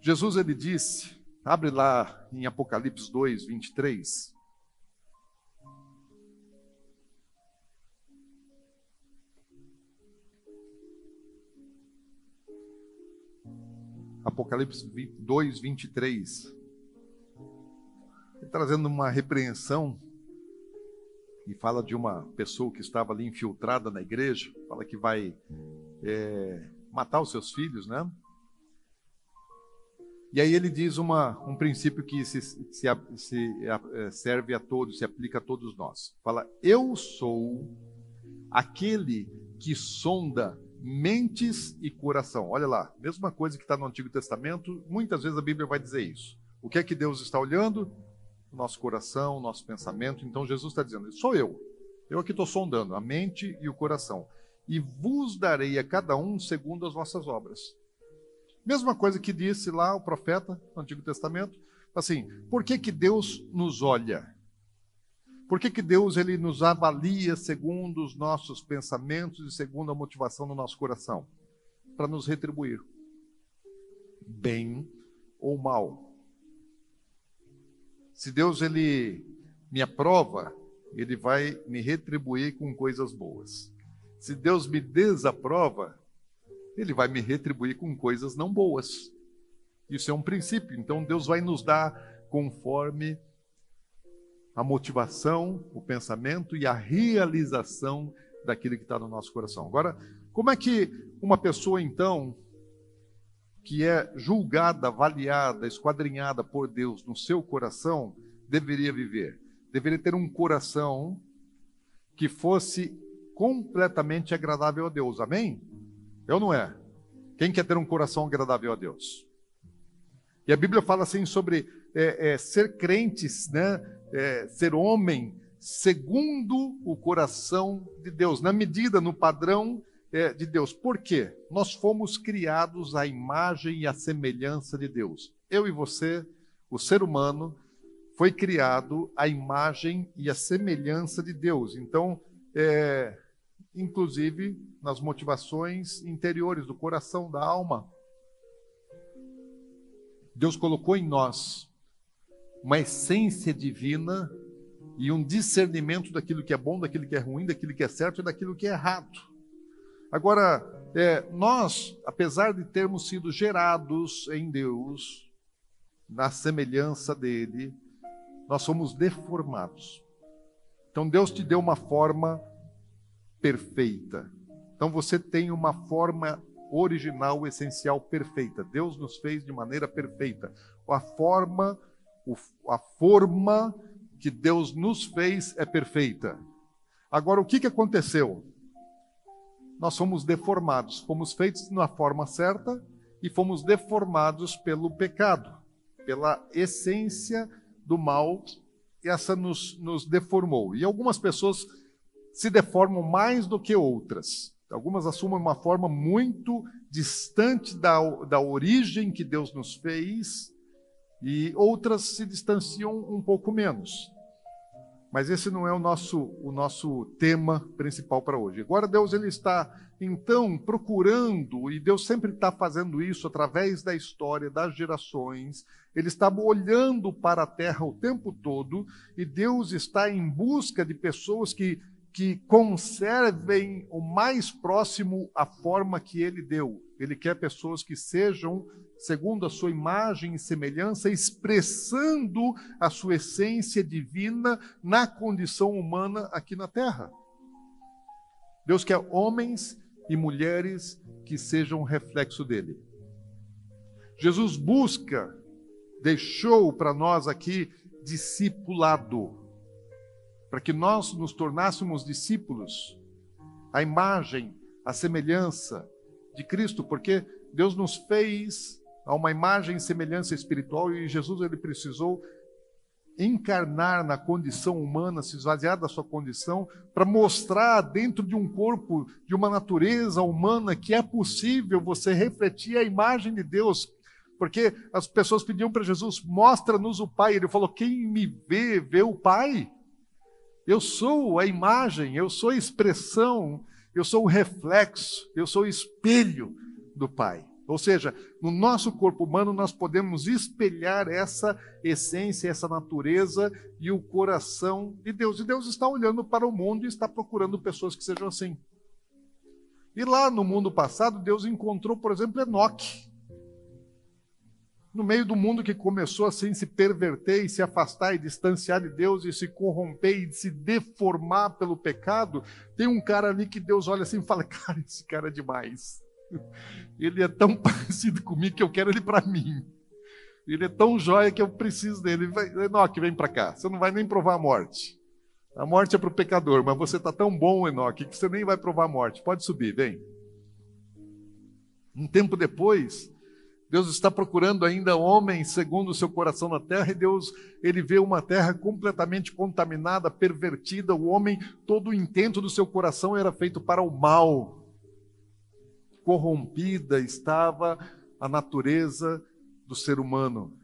Jesus ele disse, abre lá em Apocalipse 2, 23. Apocalipse 2, 23. Trazendo uma repreensão e fala de uma pessoa que estava ali infiltrada na igreja, fala que vai é, matar os seus filhos, né? E aí ele diz uma, um princípio que se, se, se, é, serve a todos, se aplica a todos nós. Fala, eu sou aquele que sonda mentes e coração. Olha lá, mesma coisa que está no Antigo Testamento, muitas vezes a Bíblia vai dizer isso. O que é que Deus está olhando? Nosso coração, nosso pensamento. Então Jesus está dizendo, sou eu. Eu aqui estou sondando a mente e o coração. E vos darei a cada um segundo as vossas obras. Mesma coisa que disse lá o profeta no Antigo Testamento, assim, por que, que Deus nos olha? Por que, que Deus ele nos avalia segundo os nossos pensamentos e segundo a motivação do nosso coração? Para nos retribuir, bem ou mal. Se Deus ele me aprova, ele vai me retribuir com coisas boas. Se Deus me desaprova, ele vai me retribuir com coisas não boas. Isso é um princípio. Então Deus vai nos dar conforme a motivação, o pensamento e a realização daquilo que está no nosso coração. Agora, como é que uma pessoa, então, que é julgada, avaliada, esquadrinhada por Deus no seu coração, deveria viver? Deveria ter um coração que fosse completamente agradável a Deus. Amém? Eu não é. Quem quer ter um coração agradável a Deus? E a Bíblia fala assim sobre é, é, ser crentes, né? É, ser homem segundo o coração de Deus, na medida, no padrão é, de Deus. Por quê? Nós fomos criados à imagem e à semelhança de Deus. Eu e você, o ser humano, foi criado à imagem e à semelhança de Deus. Então, é, inclusive nas motivações interiores do coração, da alma. Deus colocou em nós uma essência divina e um discernimento daquilo que é bom, daquilo que é ruim, daquilo que é certo e daquilo que é errado. Agora, é, nós, apesar de termos sido gerados em Deus, na semelhança dele, nós somos deformados. Então Deus te deu uma forma perfeita. Então você tem uma forma original, essencial, perfeita. Deus nos fez de maneira perfeita. A forma, a forma que Deus nos fez é perfeita. Agora, o que, que aconteceu? Nós fomos deformados, fomos feitos na forma certa e fomos deformados pelo pecado, pela essência do mal, essa nos, nos deformou. E algumas pessoas se deformam mais do que outras. Algumas assumem uma forma muito distante da, da origem que Deus nos fez, e outras se distanciam um pouco menos. Mas esse não é o nosso, o nosso tema principal para hoje. Agora Deus ele está então procurando e Deus sempre está fazendo isso através da história das gerações. Ele está olhando para a terra o tempo todo e Deus está em busca de pessoas que que conservem o mais próximo a forma que ele deu. Ele quer pessoas que sejam, segundo a sua imagem e semelhança, expressando a sua essência divina na condição humana aqui na terra. Deus quer homens e mulheres que sejam reflexo dele. Jesus busca, deixou para nós aqui discipulado para que nós nos tornássemos discípulos, a imagem, a semelhança de Cristo, porque Deus nos fez a uma imagem e semelhança espiritual e Jesus ele precisou encarnar na condição humana, se esvaziar da sua condição, para mostrar dentro de um corpo, de uma natureza humana, que é possível você refletir a imagem de Deus. Porque as pessoas pediam para Jesus: mostra-nos o Pai. Ele falou: quem me vê, vê o Pai. Eu sou a imagem, eu sou a expressão, eu sou o reflexo, eu sou o espelho do Pai. Ou seja, no nosso corpo humano nós podemos espelhar essa essência, essa natureza e o coração de Deus. E Deus está olhando para o mundo e está procurando pessoas que sejam assim. E lá no mundo passado, Deus encontrou, por exemplo, Enoque. No meio do mundo que começou assim se perverter e se afastar e distanciar de Deus e se corromper e se deformar pelo pecado, tem um cara ali que Deus olha assim e fala: (laughs) Cara, esse cara é demais. Ele é tão (laughs) parecido comigo que eu quero ele para mim. Ele é tão jóia que eu preciso dele. Enoque, vem para cá. Você não vai nem provar a morte. A morte é para o pecador, mas você está tão bom, Enoque, que você nem vai provar a morte. Pode subir, vem. Um tempo depois, Deus está procurando ainda homens segundo o seu coração na terra, e Deus, ele vê uma terra completamente contaminada, pervertida. O homem, todo o intento do seu coração era feito para o mal corrompida estava a natureza do ser humano.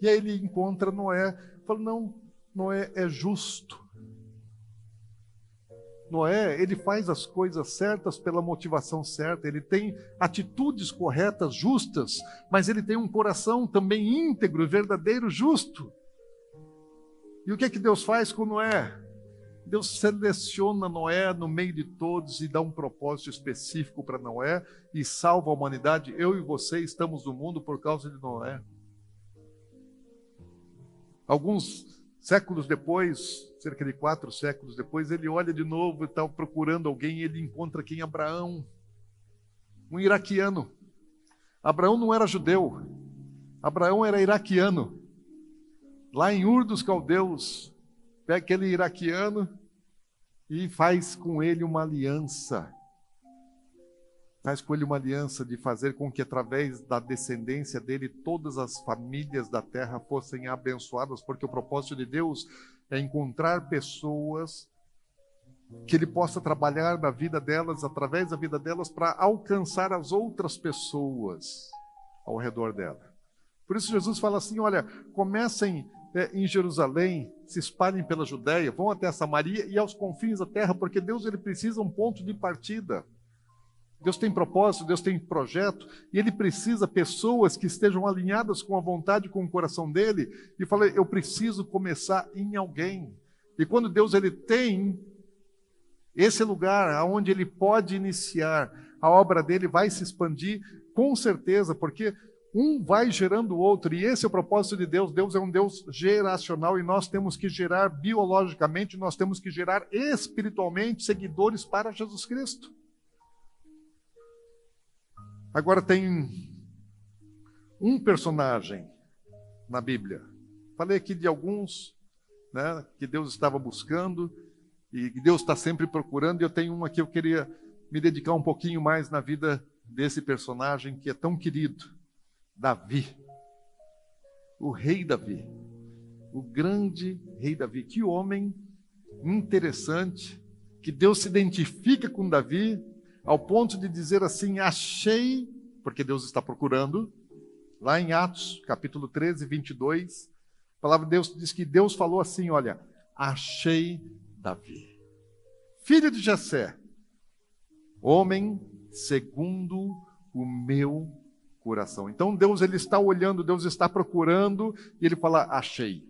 E aí ele encontra Noé, fala: não, Noé é justo. Noé, ele faz as coisas certas pela motivação certa, ele tem atitudes corretas, justas, mas ele tem um coração também íntegro, verdadeiro, justo. E o que é que Deus faz com Noé? Deus seleciona Noé no meio de todos e dá um propósito específico para Noé e salva a humanidade. Eu e você estamos no mundo por causa de Noé. Alguns séculos depois, cerca de quatro séculos depois, ele olha de novo e está procurando alguém e ele encontra quem? Abraão, um iraquiano. Abraão não era judeu, Abraão era iraquiano. Lá em Ur dos Caldeus, pega aquele iraquiano e faz com ele uma aliança. Faz com ele uma aliança de fazer com que, através da descendência dele, todas as famílias da terra fossem abençoadas, porque o propósito de Deus é encontrar pessoas que ele possa trabalhar na vida delas, através da vida delas, para alcançar as outras pessoas ao redor dela. Por isso, Jesus fala assim: olha, comecem é, em Jerusalém, se espalhem pela Judéia, vão até Samaria e aos confins da terra, porque Deus ele precisa um ponto de partida. Deus tem propósito, Deus tem projeto, e Ele precisa pessoas que estejam alinhadas com a vontade, com o coração dele. E falei, eu preciso começar em alguém. E quando Deus ele tem esse lugar aonde ele pode iniciar, a obra dele vai se expandir com certeza, porque um vai gerando o outro, e esse é o propósito de Deus. Deus é um Deus geracional e nós temos que gerar biologicamente, nós temos que gerar espiritualmente seguidores para Jesus Cristo. Agora tem um personagem na Bíblia. Falei aqui de alguns né, que Deus estava buscando e que Deus está sempre procurando, e eu tenho uma que eu queria me dedicar um pouquinho mais na vida desse personagem que é tão querido Davi. O rei Davi. O grande rei Davi. Que homem interessante. Que Deus se identifica com Davi ao ponto de dizer assim: achei, porque Deus está procurando. Lá em Atos, capítulo 13, 22, a palavra de Deus diz que Deus falou assim: Olha, achei Davi, filho de Jessé, homem segundo o meu coração. Então Deus ele está olhando, Deus está procurando e ele fala: "Achei".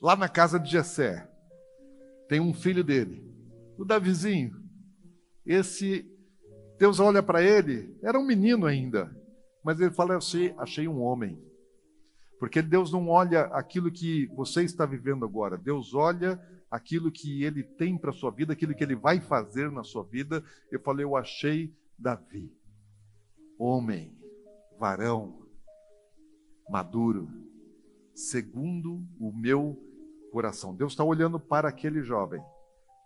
Lá na casa de Jessé tem um filho dele, o Davizinho. Esse Deus olha para ele, era um menino ainda, mas ele fala: "Achei, achei um homem". Porque Deus não olha aquilo que você está vivendo agora. Deus olha aquilo que ele tem para sua vida, aquilo que ele vai fazer na sua vida. Eu falei, eu achei Davi, homem, varão, maduro, segundo o meu coração. Deus está olhando para aquele jovem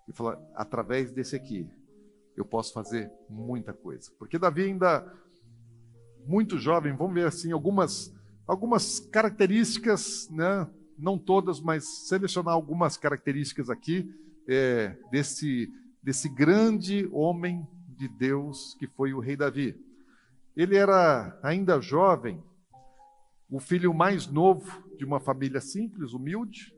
e fala: através desse aqui, eu posso fazer muita coisa. Porque Davi ainda muito jovem, vamos ver assim algumas algumas características, né? Não todas, mas selecionar algumas características aqui é, desse desse grande homem de Deus que foi o rei Davi. Ele era ainda jovem, o filho mais novo de uma família simples, humilde,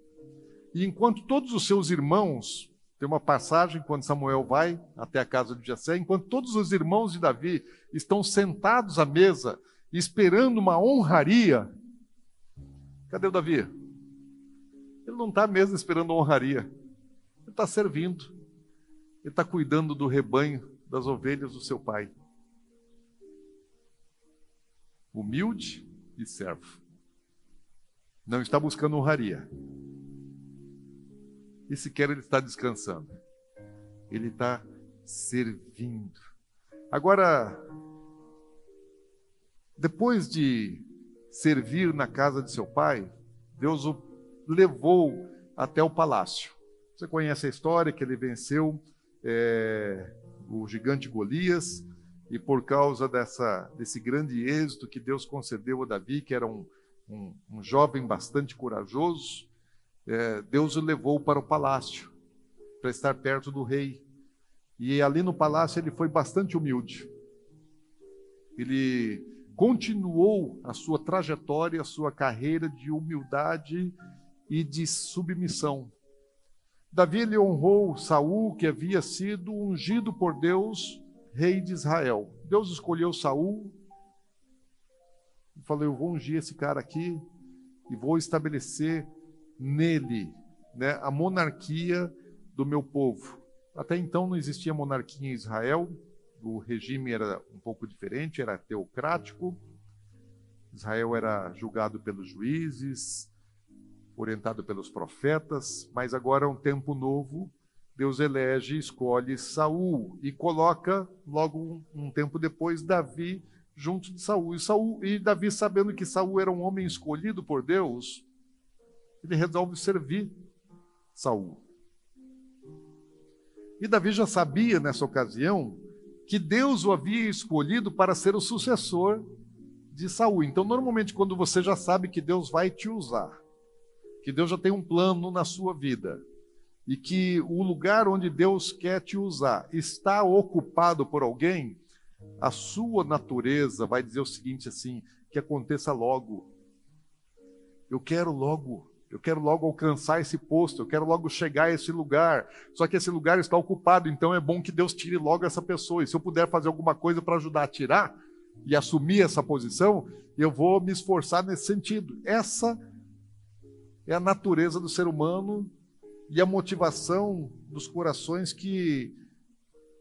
e enquanto todos os seus irmãos, tem uma passagem quando Samuel vai até a casa de Jessé, enquanto todos os irmãos de Davi estão sentados à mesa, esperando uma honraria, cadê o Davi? Ele não está à mesa esperando honraria, ele está servindo, ele está cuidando do rebanho das ovelhas do seu pai. Humilde e servo. Não está buscando honraria. E sequer ele está descansando. Ele está servindo. Agora, depois de servir na casa de seu pai, Deus o levou até o palácio. Você conhece a história que ele venceu é, o gigante Golias, e por causa dessa, desse grande êxito que Deus concedeu a Davi, que era um, um, um jovem bastante corajoso, é, Deus o levou para o palácio, para estar perto do rei. E ali no palácio ele foi bastante humilde. Ele continuou a sua trajetória, a sua carreira de humildade e de submissão. Davi ele honrou Saul, que havia sido ungido por Deus rei de Israel. Deus escolheu Saul e falou: Eu vou ungir esse cara aqui e vou estabelecer nele né, a monarquia do meu povo. Até então não existia monarquia em Israel, o regime era um pouco diferente, era teocrático. Israel era julgado pelos juízes, orientado pelos profetas, mas agora é um tempo novo. Deus elege, escolhe Saul e coloca logo um, tempo depois Davi junto de Saul. E Saul e Davi sabendo que Saul era um homem escolhido por Deus, ele resolve servir Saul. E Davi já sabia nessa ocasião que Deus o havia escolhido para ser o sucessor de Saul. Então, normalmente, quando você já sabe que Deus vai te usar, que Deus já tem um plano na sua vida, e que o lugar onde Deus quer te usar está ocupado por alguém, a sua natureza vai dizer o seguinte assim, que aconteça logo. Eu quero logo eu quero logo alcançar esse posto, eu quero logo chegar a esse lugar. Só que esse lugar está ocupado, então é bom que Deus tire logo essa pessoa. E se eu puder fazer alguma coisa para ajudar a tirar e assumir essa posição, eu vou me esforçar nesse sentido. Essa é a natureza do ser humano e a motivação dos corações que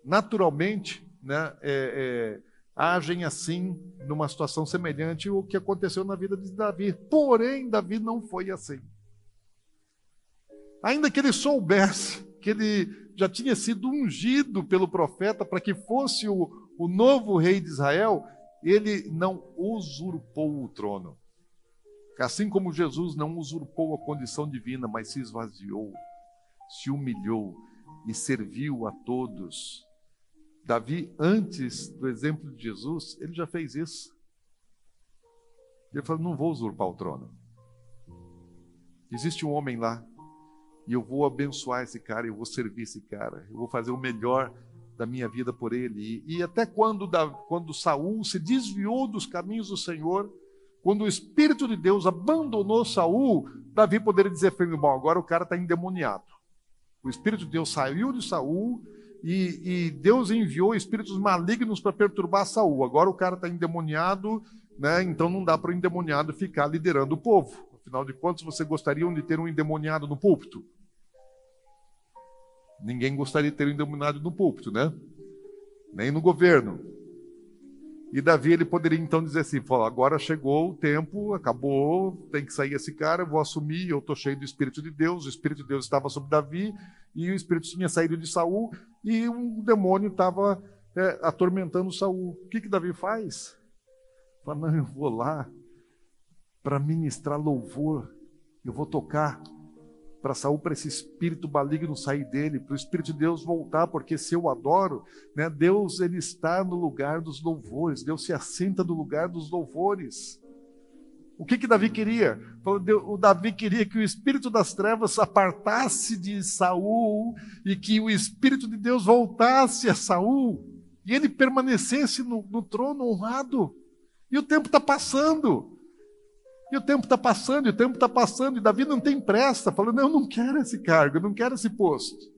naturalmente né, é, é, agem assim numa situação semelhante ao que aconteceu na vida de Davi. Porém, Davi não foi assim. Ainda que ele soubesse que ele já tinha sido ungido pelo profeta para que fosse o, o novo rei de Israel, ele não usurpou o trono. Assim como Jesus não usurpou a condição divina, mas se esvaziou, se humilhou e serviu a todos. Davi, antes do exemplo de Jesus, ele já fez isso. Ele falou: Não vou usurpar o trono. Existe um homem lá e eu vou abençoar esse cara, eu vou servir esse cara, eu vou fazer o melhor da minha vida por ele. E, e até quando, da, quando Saul se desviou dos caminhos do Senhor, quando o Espírito de Deus abandonou Saul, Davi poderia dizer bom, agora o cara está endemoniado. O Espírito de Deus saiu de Saul e, e Deus enviou espíritos malignos para perturbar Saul. Agora o cara está endemoniado, né? então não dá para o endemoniado ficar liderando o povo. Afinal de contas, você gostaria de ter um endemoniado no púlpito? Ninguém gostaria de ter um endemoniado no púlpito, né? Nem no governo. E Davi ele poderia então dizer assim: agora chegou o tempo, acabou, tem que sair esse cara, eu vou assumir, eu estou cheio do Espírito de Deus, o Espírito de Deus estava sobre Davi, e o Espírito tinha saído de Saul, e um demônio estava é, atormentando Saul. O que, que Davi faz? Fala, não, eu vou lá para ministrar louvor, eu vou tocar para Saul, para esse espírito maligno sair dele, para o Espírito de Deus voltar, porque se eu adoro, né, Deus ele está no lugar dos louvores, Deus se assenta no lugar dos louvores. O que que Davi queria? O Davi queria que o espírito das trevas apartasse de Saul e que o espírito de Deus voltasse a Saul e ele permanecesse no, no trono honrado. E o tempo está passando. E o tempo está passando, e o tempo está passando, e Davi não tem pressa, falando: Eu não quero esse cargo, eu não quero esse posto.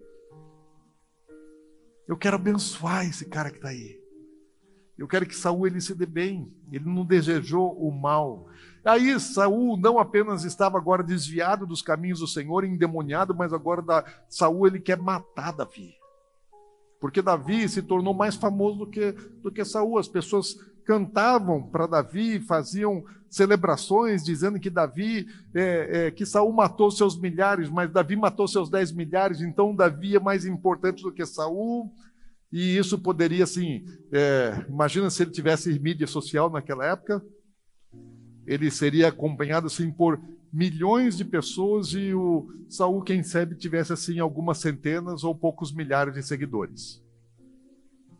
Eu quero abençoar esse cara que está aí. Eu quero que Saul ele se dê bem. Ele não desejou o mal. Aí Saul não apenas estava agora desviado dos caminhos do Senhor, endemoniado, mas agora da, Saul ele quer matar Davi. Porque Davi se tornou mais famoso do que, do que Saul. As pessoas cantavam para Davi, faziam celebrações dizendo que Davi, é, é, que Saul matou seus milhares, mas Davi matou seus dez milhares, então Davi é mais importante do que Saul. E isso poderia, assim, é, imagina se ele tivesse mídia social naquela época, ele seria acompanhado assim por milhões de pessoas e o Saul, quem sabe, tivesse assim algumas centenas ou poucos milhares de seguidores.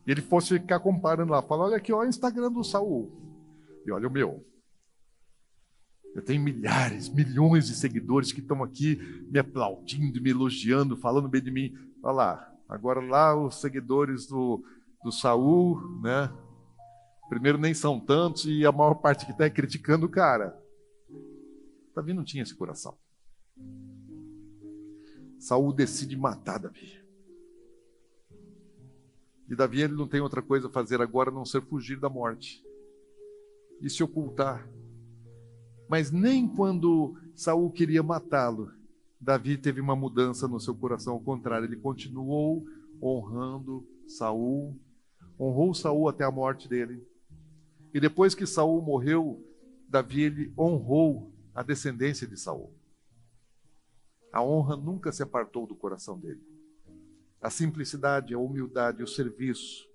E ele fosse ficar comparando lá, falar, olha aqui, olha o Instagram do Saul. E olha o meu. Eu tenho milhares, milhões de seguidores que estão aqui me aplaudindo, me elogiando, falando bem de mim. Olha lá, agora lá os seguidores do, do Saul, né? Primeiro nem são tantos e a maior parte que está é criticando o cara. Davi não tinha esse coração. Saul decide matar Davi. E Davi ele não tem outra coisa a fazer agora a não ser fugir da morte e se ocultar. Mas nem quando Saul queria matá-lo, Davi teve uma mudança no seu coração, ao contrário, ele continuou honrando Saul, honrou Saul até a morte dele. E depois que Saul morreu, Davi ele honrou a descendência de Saul. A honra nunca se apartou do coração dele. A simplicidade, a humildade, o serviço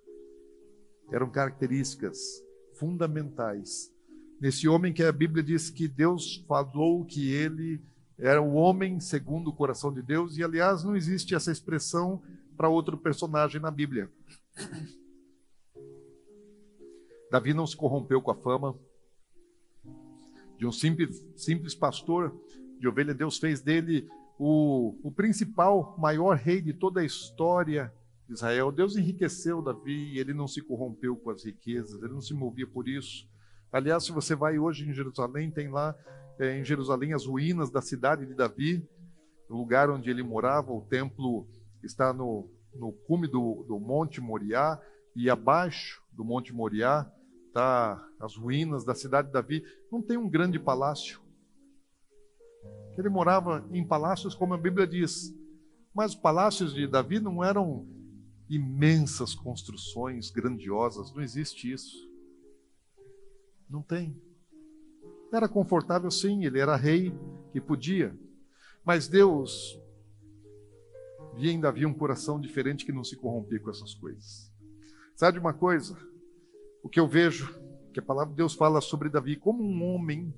eram características fundamentais nesse homem que a Bíblia diz que Deus falou que ele era o homem segundo o coração de Deus, e aliás, não existe essa expressão para outro personagem na Bíblia. Davi não se corrompeu com a fama de um simples, simples pastor de ovelha, Deus fez dele o, o principal, maior rei de toda a história de Israel. Deus enriqueceu Davi e ele não se corrompeu com as riquezas, ele não se movia por isso. Aliás, se você vai hoje em Jerusalém, tem lá é, em Jerusalém as ruínas da cidade de Davi, o lugar onde ele morava. O templo está no, no cume do, do Monte Moriá, e abaixo do Monte Moriá está as ruínas da cidade de Davi. Não tem um grande palácio, ele morava em palácios, como a Bíblia diz. Mas os palácios de Davi não eram imensas construções grandiosas, não existe isso. Não tem. Era confortável, sim, ele era rei e podia. Mas Deus via em Davi um coração diferente que não se corrompia com essas coisas. Sabe uma coisa? O que eu vejo, que a palavra de Deus fala sobre Davi como um homem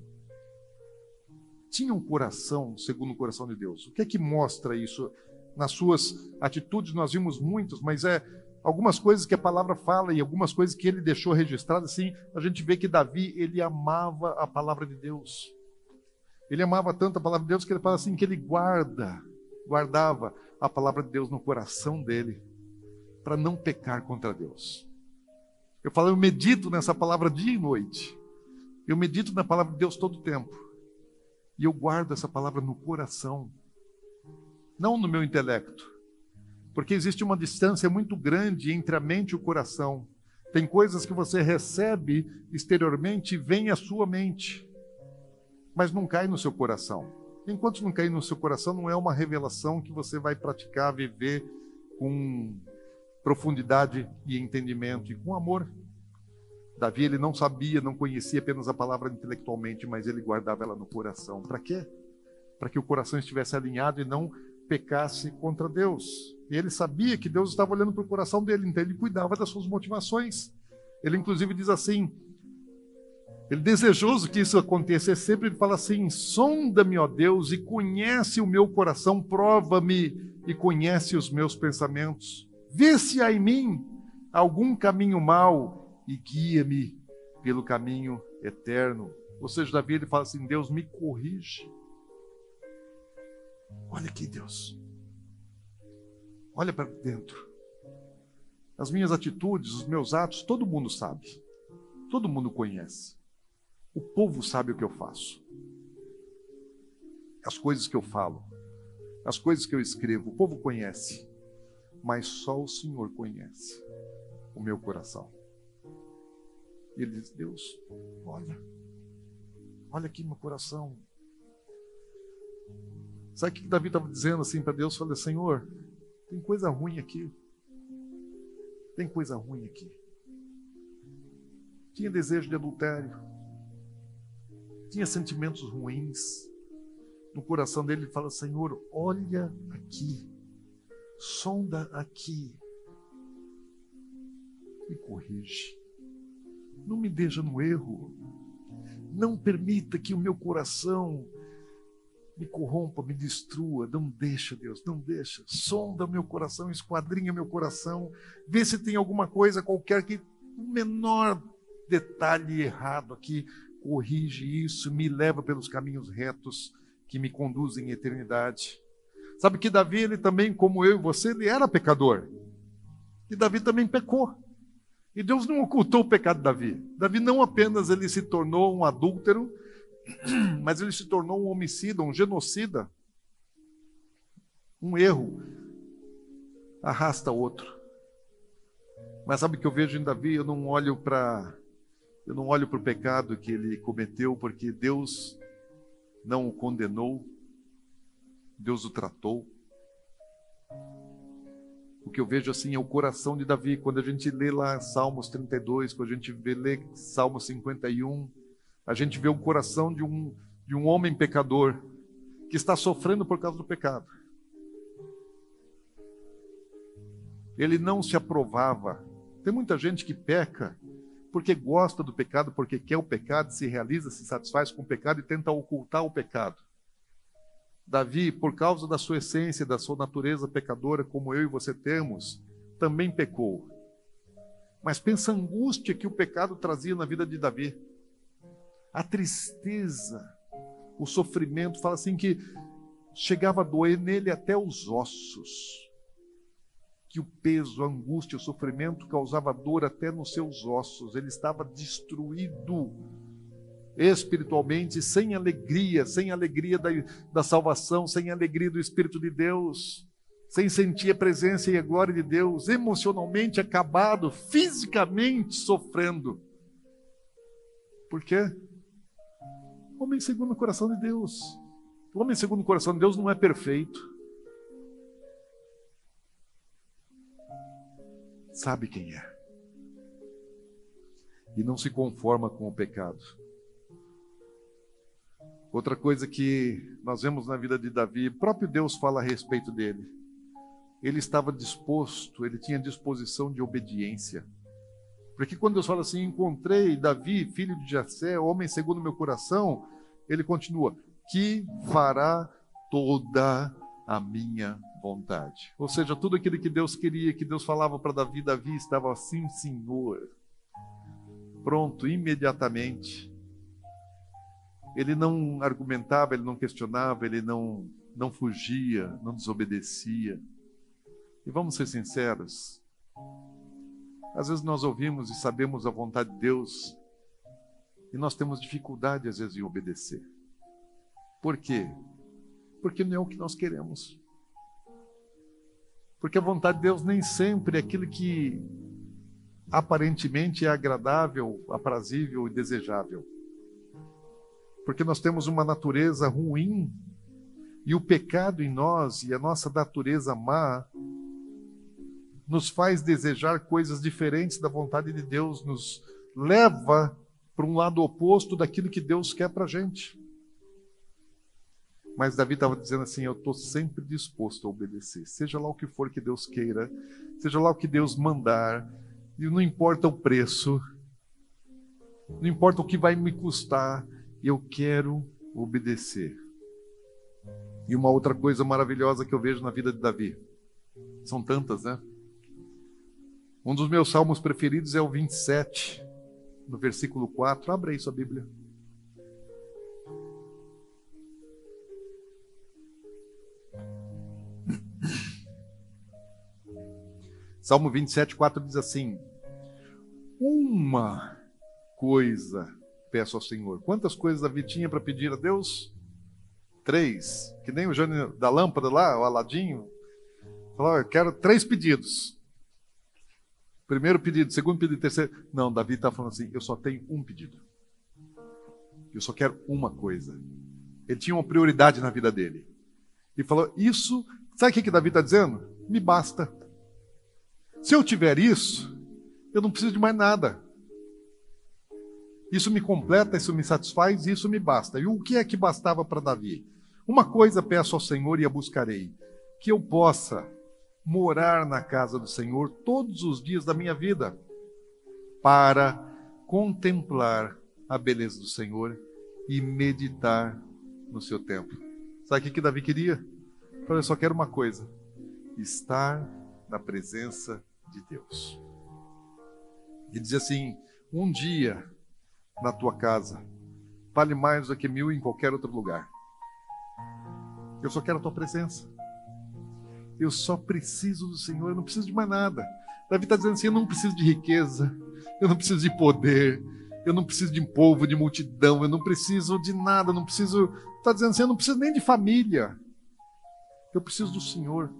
tinha um coração segundo o coração de Deus. O que é que mostra isso? Nas suas atitudes, nós vimos muitas, mas é algumas coisas que a palavra fala e algumas coisas que ele deixou registradas, assim, a gente vê que Davi, ele amava a palavra de Deus. Ele amava tanto a palavra de Deus que ele fala assim, que ele guarda, guardava a palavra de Deus no coração dele, para não pecar contra Deus. Eu falo, eu medito nessa palavra dia e noite. Eu medito na palavra de Deus todo o tempo. E eu guardo essa palavra no coração, não no meu intelecto. Porque existe uma distância muito grande entre a mente e o coração. Tem coisas que você recebe exteriormente e vem à sua mente, mas não cai no seu coração. Enquanto não cair no seu coração, não é uma revelação que você vai praticar, viver com profundidade e entendimento e com amor. Davi ele não sabia, não conhecia apenas a palavra intelectualmente, mas ele guardava ela no coração. Para quê? Para que o coração estivesse alinhado e não pecasse contra Deus. E ele sabia que Deus estava olhando para o coração dele, então ele cuidava das suas motivações. Ele inclusive diz assim: Ele desejoso que isso acontecesse sempre, ele fala assim: sonda-me, ó Deus, e conhece o meu coração, prova-me e conhece os meus pensamentos. Vê se há em mim algum caminho mau e guia-me pelo caminho eterno. Ou seja, Davi ele fala assim: Deus me corrige. Olha aqui, Deus. Olha para dentro. As minhas atitudes, os meus atos, todo mundo sabe. Todo mundo conhece. O povo sabe o que eu faço. As coisas que eu falo. As coisas que eu escrevo. O povo conhece. Mas só o Senhor conhece o meu coração. E ele diz: Deus, olha. Olha aqui meu coração. Sabe o que Davi estava dizendo assim para Deus? Falei, Senhor, tem coisa ruim aqui. Tem coisa ruim aqui. Tinha desejo de adultério. Tinha sentimentos ruins. No coração dele ele fala: Senhor, olha aqui. Sonda aqui. Me corrige. Não me deixa no erro. Não permita que o meu coração me corrompa, me destrua. Não deixa, Deus, não deixa. Sonda meu coração, esquadrinha meu coração, vê se tem alguma coisa qualquer que o menor detalhe errado aqui, corrige isso, me leva pelos caminhos retos que me conduzem à eternidade. Sabe que Davi, ele também, como eu e você, ele era pecador. E Davi também pecou. E Deus não ocultou o pecado de Davi. Davi não apenas ele se tornou um adúltero, (clears throat) mas ele se tornou um homicida, um genocida. Um erro arrasta outro. Mas sabe o que eu vejo em Davi? Eu não olho para eu não olho para o pecado que ele cometeu, porque Deus não o condenou, Deus o tratou. O que eu vejo assim é o coração de Davi. Quando a gente lê lá Salmos 32, quando a gente vê, lê Salmos 51, a gente vê o coração de um, de um homem pecador que está sofrendo por causa do pecado. Ele não se aprovava. Tem muita gente que peca porque gosta do pecado, porque quer o pecado, se realiza, se satisfaz com o pecado e tenta ocultar o pecado. Davi, por causa da sua essência, da sua natureza pecadora, como eu e você temos, também pecou. Mas pensa a angústia que o pecado trazia na vida de Davi a tristeza, o sofrimento, fala assim que chegava a doer nele até os ossos. Que o peso, a angústia, o sofrimento causava dor até nos seus ossos. Ele estava destruído espiritualmente, sem alegria, sem alegria da, da salvação, sem alegria do Espírito de Deus, sem sentir a presença e a glória de Deus, emocionalmente acabado, fisicamente sofrendo. Por quê? Homem segundo o coração de Deus. O homem segundo o coração de Deus não é perfeito. Sabe quem é. E não se conforma com o pecado. Outra coisa que nós vemos na vida de Davi, próprio Deus fala a respeito dele. Ele estava disposto, ele tinha disposição de obediência. Porque quando Deus fala assim, encontrei Davi, filho de Jessé, homem segundo meu coração, ele continua, que fará toda a minha vontade. Ou seja, tudo aquilo que Deus queria, que Deus falava para Davi, Davi estava assim, Senhor. Pronto, imediatamente. Ele não argumentava, ele não questionava, ele não, não fugia, não desobedecia. E vamos ser sinceros, às vezes nós ouvimos e sabemos a vontade de Deus e nós temos dificuldade às vezes em obedecer. Por quê? Porque não é o que nós queremos. Porque a vontade de Deus nem sempre é aquilo que aparentemente é agradável, aprazível e desejável. Porque nós temos uma natureza ruim e o pecado em nós e a nossa natureza má nos faz desejar coisas diferentes da vontade de Deus, nos leva para um lado oposto daquilo que Deus quer para a gente. Mas Davi estava dizendo assim: Eu estou sempre disposto a obedecer, seja lá o que for que Deus queira, seja lá o que Deus mandar, e não importa o preço, Não importa o que vai me custar, eu quero obedecer. E uma outra coisa maravilhosa que eu vejo na vida de Davi. São tantas, né? Um dos meus salmos preferidos é o 27, no versículo 4. Abra aí sua Bíblia. Salmo 27, 4 diz assim: Uma coisa peço ao Senhor. Quantas coisas Davi tinha para pedir a Deus? Três. Que nem o gênio da lâmpada lá, o Aladinho. Falou: Eu quero três pedidos. Primeiro pedido, segundo pedido, terceiro. Não, Davi está falando assim: Eu só tenho um pedido. Eu só quero uma coisa. Ele tinha uma prioridade na vida dele. E falou: Isso, sabe o que, que Davi está dizendo? Me basta. Se eu tiver isso, eu não preciso de mais nada. Isso me completa, isso me satisfaz, isso me basta. E o que é que bastava para Davi? Uma coisa peço ao Senhor e a buscarei: que eu possa morar na casa do Senhor todos os dias da minha vida, para contemplar a beleza do Senhor e meditar no seu templo. Sabe o que Davi queria? Eu só quero uma coisa: estar na presença de Deus. E diz assim: um dia na tua casa vale mais do que mil em qualquer outro lugar. Eu só quero a tua presença. Eu só preciso do Senhor, eu não preciso de mais nada. Davi está dizendo assim: eu não preciso de riqueza, eu não preciso de poder, eu não preciso de povo, de multidão, eu não preciso de nada, não preciso. Está dizendo assim: eu não preciso nem de família. Eu preciso do Senhor.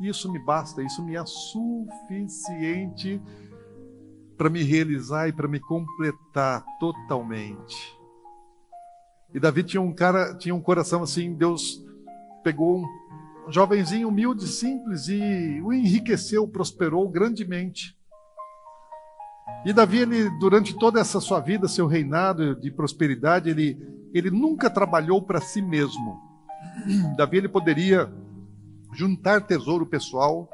Isso me basta, isso me é suficiente para me realizar e para me completar totalmente. E Davi tinha um cara, tinha um coração assim, Deus pegou um jovenzinho humilde, simples e o enriqueceu, prosperou grandemente. E Davi, ele, durante toda essa sua vida, seu reinado de prosperidade, ele, ele nunca trabalhou para si mesmo. Davi ele poderia juntar tesouro pessoal,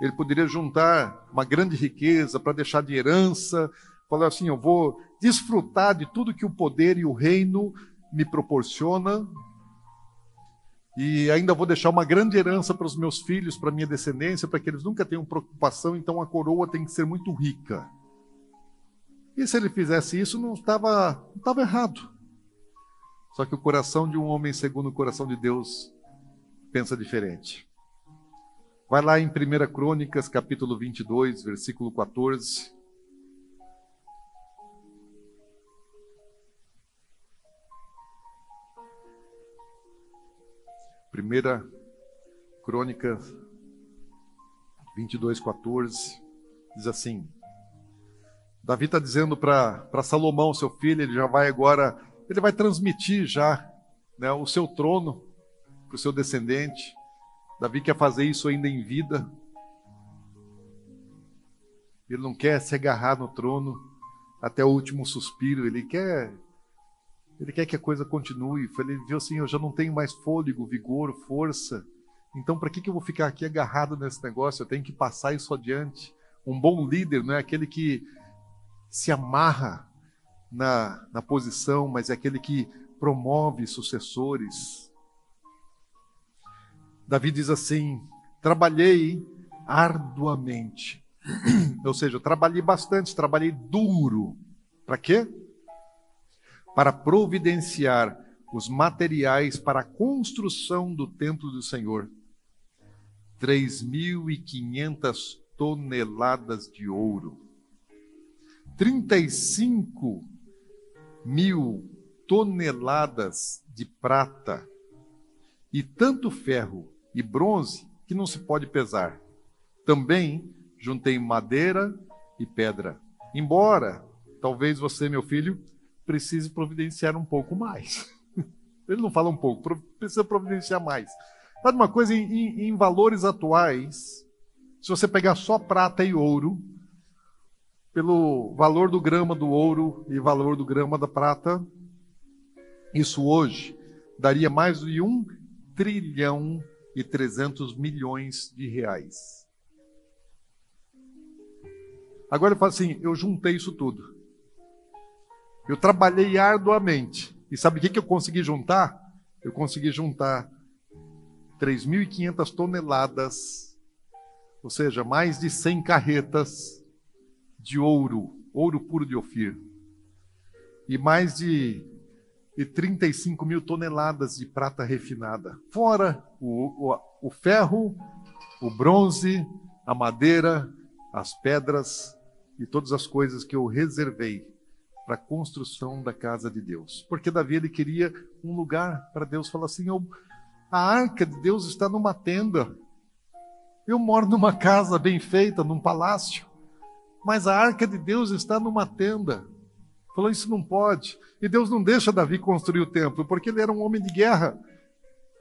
ele poderia juntar uma grande riqueza para deixar de herança, falar assim: eu vou desfrutar de tudo que o poder e o reino me proporciona, e ainda vou deixar uma grande herança para os meus filhos, para minha descendência, para que eles nunca tenham preocupação, então a coroa tem que ser muito rica. E se ele fizesse isso, não estava, não estava errado. Só que o coração de um homem segundo o coração de Deus pensa diferente. Vai lá em 1 Crônicas, capítulo 22, versículo 14. Primeira Crônica 22, 14, diz assim: Davi está dizendo para Salomão, seu filho, ele já vai agora, ele vai transmitir já né, o seu trono para o seu descendente. Davi quer fazer isso ainda em vida. Ele não quer se agarrar no trono até o último suspiro. Ele quer, ele quer que a coisa continue. Ele viu assim: eu já não tenho mais fôlego, vigor, força. Então, para que, que eu vou ficar aqui agarrado nesse negócio? Eu tenho que passar isso adiante. Um bom líder não é aquele que se amarra na, na posição, mas é aquele que promove sucessores. Davi diz assim: trabalhei arduamente. (clears throat) Ou seja, trabalhei bastante, trabalhei duro. Para quê? Para providenciar os materiais para a construção do templo do Senhor. 3.500 toneladas de ouro, 35 mil toneladas de prata e tanto ferro e bronze que não se pode pesar. Também juntei madeira e pedra. Embora, talvez você, meu filho, precise providenciar um pouco mais. (laughs) Ele não fala um pouco, precisa providenciar mais. Sabe uma coisa, em, em valores atuais, se você pegar só prata e ouro, pelo valor do grama do ouro e valor do grama da prata, isso hoje daria mais de um trilhão e 300 milhões de reais. Agora ele fala assim: eu juntei isso tudo. Eu trabalhei arduamente. E sabe o que, que eu consegui juntar? Eu consegui juntar 3.500 toneladas, ou seja, mais de 100 carretas de ouro, ouro puro de Ofir, e mais de, de 35 mil toneladas de prata refinada, fora o, o, o ferro, o bronze, a madeira, as pedras e todas as coisas que eu reservei para a construção da casa de Deus. Porque Davi ele queria um lugar para Deus falar assim: eu, a arca de Deus está numa tenda. Eu moro numa casa bem feita, num palácio, mas a arca de Deus está numa tenda. Falou: Isso não pode. E Deus não deixa Davi construir o templo, porque ele era um homem de guerra.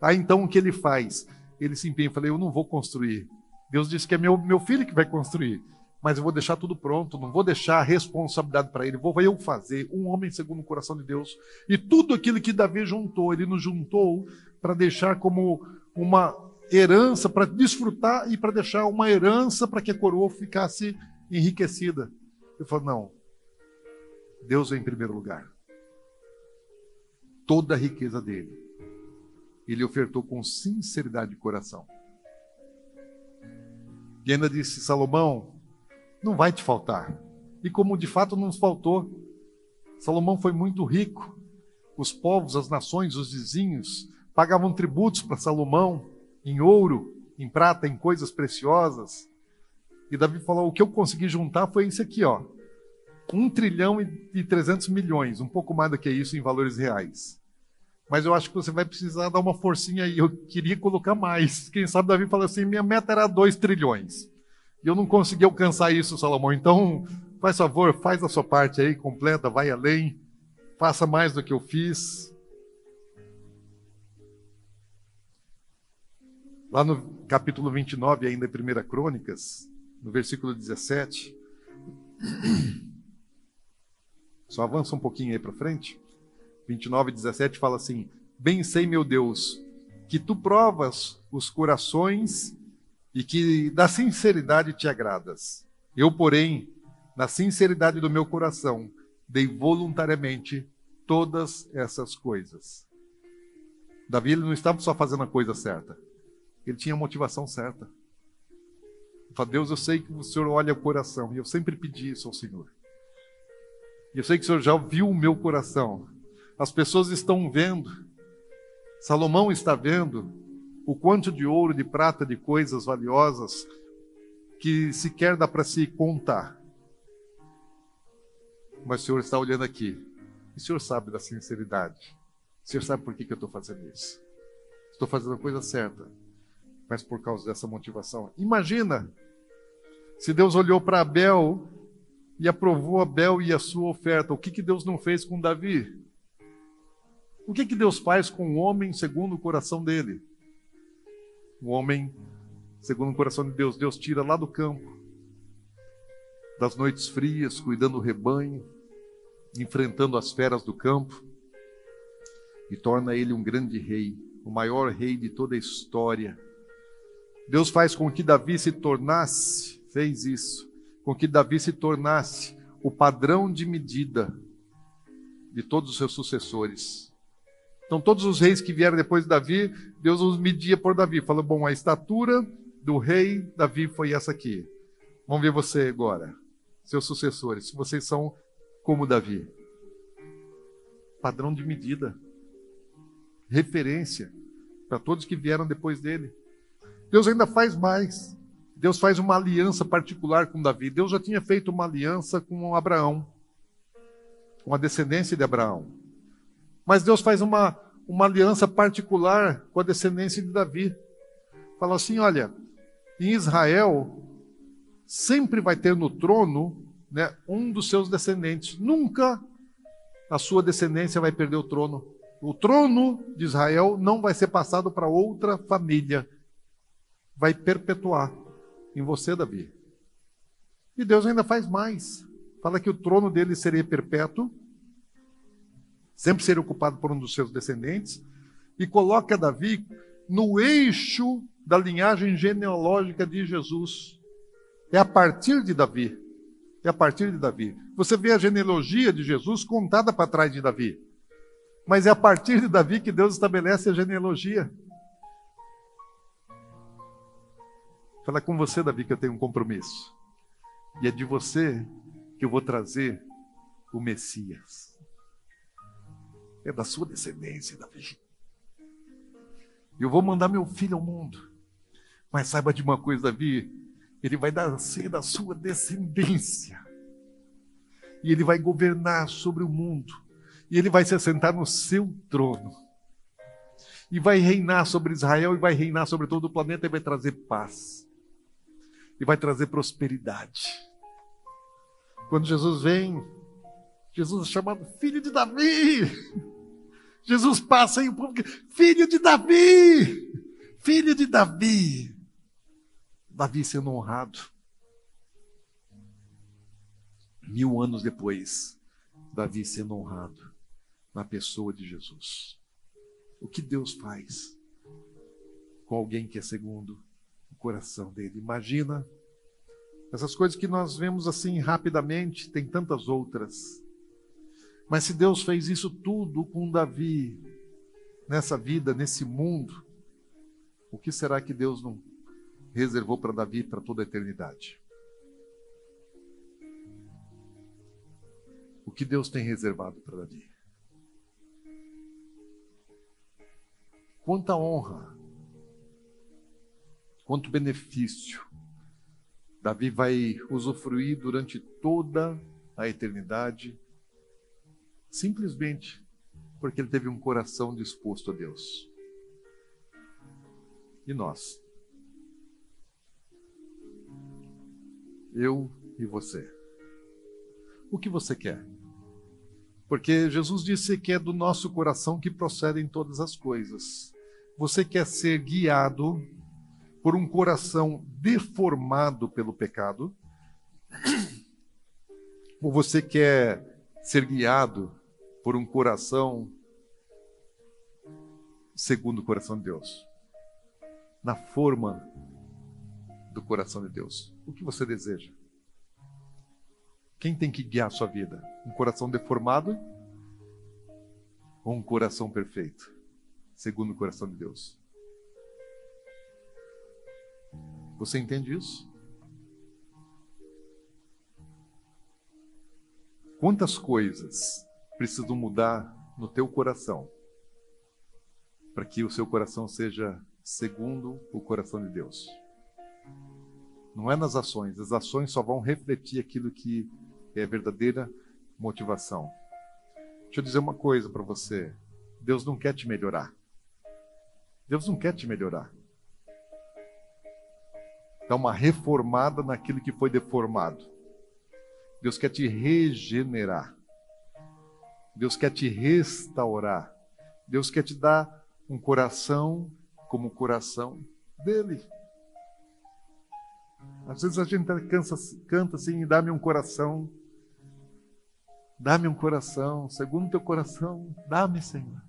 Aí então o que ele faz? Ele se empenha fala: Eu não vou construir. Deus disse que é meu, meu filho que vai construir mas eu vou deixar tudo pronto, não vou deixar a responsabilidade para ele, vou eu fazer, um homem segundo o coração de Deus. E tudo aquilo que Davi juntou, ele nos juntou para deixar como uma herança, para desfrutar e para deixar uma herança para que a coroa ficasse enriquecida. Eu falo, não, Deus é em primeiro lugar. Toda a riqueza dele, ele ofertou com sinceridade de coração. E ainda disse: Salomão, não vai te faltar. E como de fato não nos faltou, Salomão foi muito rico. Os povos, as nações, os vizinhos pagavam tributos para Salomão em ouro, em prata, em coisas preciosas. E Davi falou: o que eu consegui juntar foi isso aqui, ó. Um trilhão e trezentos milhões, um pouco mais do que isso em valores reais. Mas eu acho que você vai precisar dar uma forcinha aí. Eu queria colocar mais. Quem sabe Davi falou assim: minha meta era dois trilhões. E eu não consegui alcançar isso, Salomão. Então, faz favor, faz a sua parte aí, completa, vai além, faça mais do que eu fiz. Lá no capítulo 29, ainda em 1 Crônicas, no versículo 17. Só avança um pouquinho aí para frente. 29 e 17 fala assim: Bem sei, meu Deus, que tu provas os corações e que da sinceridade te agradas. Eu, porém, na sinceridade do meu coração, dei voluntariamente todas essas coisas. Davi não estava só fazendo a coisa certa, ele tinha a motivação certa. Fala, Deus, eu sei que o Senhor olha o coração, e eu sempre pedi isso ao Senhor. Eu sei que o Senhor já viu o meu coração. As pessoas estão vendo, Salomão está vendo, o quanto de ouro, de prata, de coisas valiosas que sequer dá para se contar. Mas o Senhor está olhando aqui. E o Senhor sabe da sinceridade. O Senhor sabe por que, que eu estou fazendo isso. Estou fazendo a coisa certa. Mas por causa dessa motivação. Imagina se Deus olhou para Abel e aprovou Abel e a sua oferta. O que, que Deus não fez com Davi? O que, que Deus faz com o homem segundo o coração dele? O homem, segundo o coração de Deus, Deus tira lá do campo, das noites frias, cuidando do rebanho, enfrentando as feras do campo, e torna ele um grande rei, o maior rei de toda a história. Deus faz com que Davi se tornasse, fez isso, com que Davi se tornasse o padrão de medida de todos os seus sucessores. Então, todos os reis que vieram depois de Davi, Deus os media por Davi. Falou: bom, a estatura do rei Davi foi essa aqui. Vamos ver você agora, seus sucessores, se vocês são como Davi. Padrão de medida, referência para todos que vieram depois dele. Deus ainda faz mais. Deus faz uma aliança particular com Davi. Deus já tinha feito uma aliança com Abraão, com a descendência de Abraão. Mas Deus faz uma, uma aliança particular com a descendência de Davi. Fala assim: olha, em Israel sempre vai ter no trono né, um dos seus descendentes. Nunca a sua descendência vai perder o trono. O trono de Israel não vai ser passado para outra família. Vai perpetuar em você, Davi. E Deus ainda faz mais. Fala que o trono dele seria perpétuo sempre ser ocupado por um dos seus descendentes, e coloca Davi no eixo da linhagem genealógica de Jesus. É a partir de Davi É a partir de Davi. Você vê a genealogia de Jesus contada para trás de Davi. Mas é a partir de Davi que Deus estabelece a genealogia. Fala com você, Davi, que eu tenho um compromisso. E é de você que eu vou trazer o Messias. É da sua descendência, Davi. Eu vou mandar meu filho ao mundo. Mas saiba de uma coisa, Davi, ele vai ser da sua descendência. E ele vai governar sobre o mundo. E ele vai se assentar no seu trono. E vai reinar sobre Israel e vai reinar sobre todo o planeta e vai trazer paz e vai trazer prosperidade. Quando Jesus vem, Jesus é chamado filho de Davi. Jesus passa e o povo filho de Davi, filho de Davi. Davi sendo honrado. Mil anos depois, Davi sendo honrado na pessoa de Jesus. O que Deus faz com alguém que é segundo coração dele. Imagina essas coisas que nós vemos assim rapidamente, tem tantas outras. Mas se Deus fez isso tudo com Davi, nessa vida, nesse mundo, o que será que Deus não reservou para Davi para toda a eternidade? O que Deus tem reservado para Davi? Quanta honra quanto benefício Davi vai usufruir durante toda a eternidade, simplesmente porque ele teve um coração disposto a Deus. E nós? Eu e você. O que você quer? Porque Jesus disse que é do nosso coração que procedem todas as coisas. Você quer ser guiado por um coração deformado pelo pecado? Ou você quer ser guiado por um coração segundo o coração de Deus? Na forma do coração de Deus. O que você deseja? Quem tem que guiar a sua vida? Um coração deformado ou um coração perfeito, segundo o coração de Deus? Você entende isso? Quantas coisas precisam mudar no teu coração para que o seu coração seja segundo o coração de Deus? Não é nas ações, as ações só vão refletir aquilo que é a verdadeira motivação. Deixa eu dizer uma coisa para você: Deus não quer te melhorar. Deus não quer te melhorar dar uma reformada naquilo que foi deformado. Deus quer te regenerar. Deus quer te restaurar. Deus quer te dar um coração como o coração dele. Às vezes a gente cansa, canta assim, dá-me um coração, dá-me um coração, segundo teu coração, dá-me, Senhor.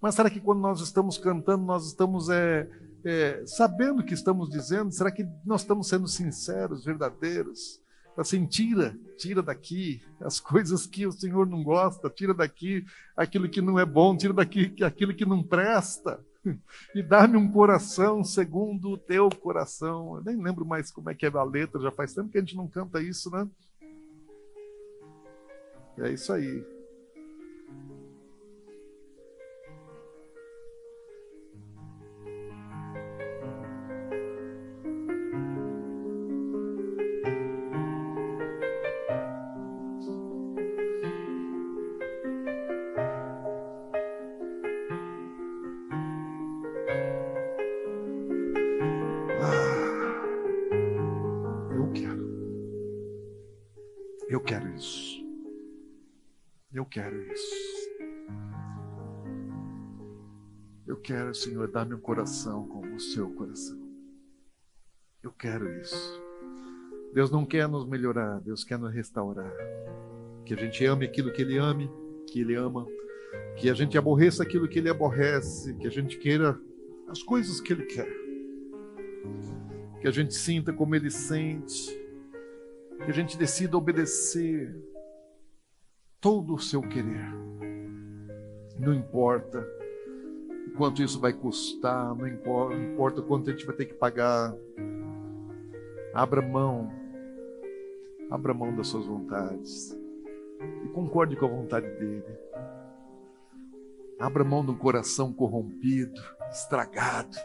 Mas será que quando nós estamos cantando, nós estamos é, é, sabendo o que estamos dizendo, será que nós estamos sendo sinceros, verdadeiros? Assim, tira, tira daqui as (laughs) coisas que o Senhor não gosta, tira daqui aquilo que não é bom, tira daqui aquilo que não presta. (laughs) E dá-me um coração segundo o teu coração. Eu nem lembro mais como é que é a letra, já faz tempo que a gente não canta isso, né? É isso aí. Quero isso. Eu quero, Senhor, dar meu coração como o seu coração. Eu quero isso. Deus não quer nos melhorar, Deus quer nos restaurar. Que a gente ame aquilo que Ele ame, que Ele ama. Que a gente aborreça aquilo que Ele aborrece. Que a gente queira as coisas que Ele quer. Que a gente sinta como Ele sente. Que a gente decida obedecer todo o seu querer. Não importa quanto isso vai custar, não importa, não importa quanto a gente vai ter que pagar. Abra mão, abra mão das suas vontades e concorde com a vontade dele. Abra mão de um coração corrompido, estragado,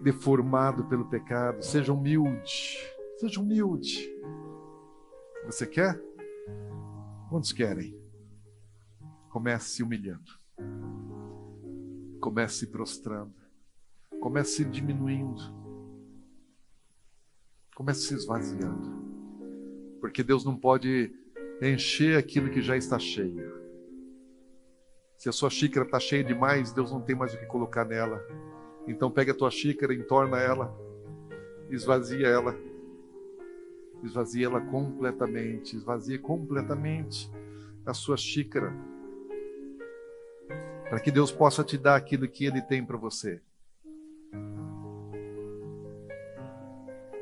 deformado pelo pecado. Seja humilde, seja humilde. Você quer? Quantos querem? Comece se humilhando. Comece se prostrando. Comece se diminuindo. Comece se esvaziando. Porque Deus não pode encher aquilo que já está cheio. Se a sua xícara está cheia demais, Deus não tem mais o que colocar nela. Então pega a tua xícara, entorna ela, esvazia ela. Esvazia ela completamente, esvazia completamente a sua xícara para que Deus possa te dar aquilo que Ele tem para você.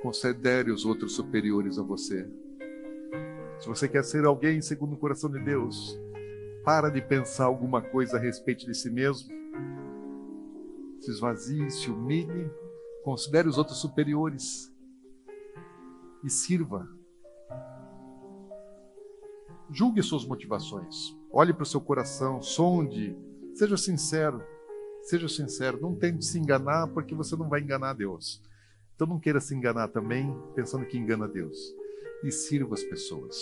Considere os outros superiores a você. Se você quer ser alguém segundo o coração de Deus, para de pensar alguma coisa a respeito de si mesmo. Se esvazie, se humilhe, considere os outros superiores e sirva. Julgue suas motivações. Olhe para o seu coração, sonde Seja sincero, seja sincero, não tente se enganar porque você não vai enganar Deus. Então não queira se enganar também pensando que engana Deus. E sirva as pessoas.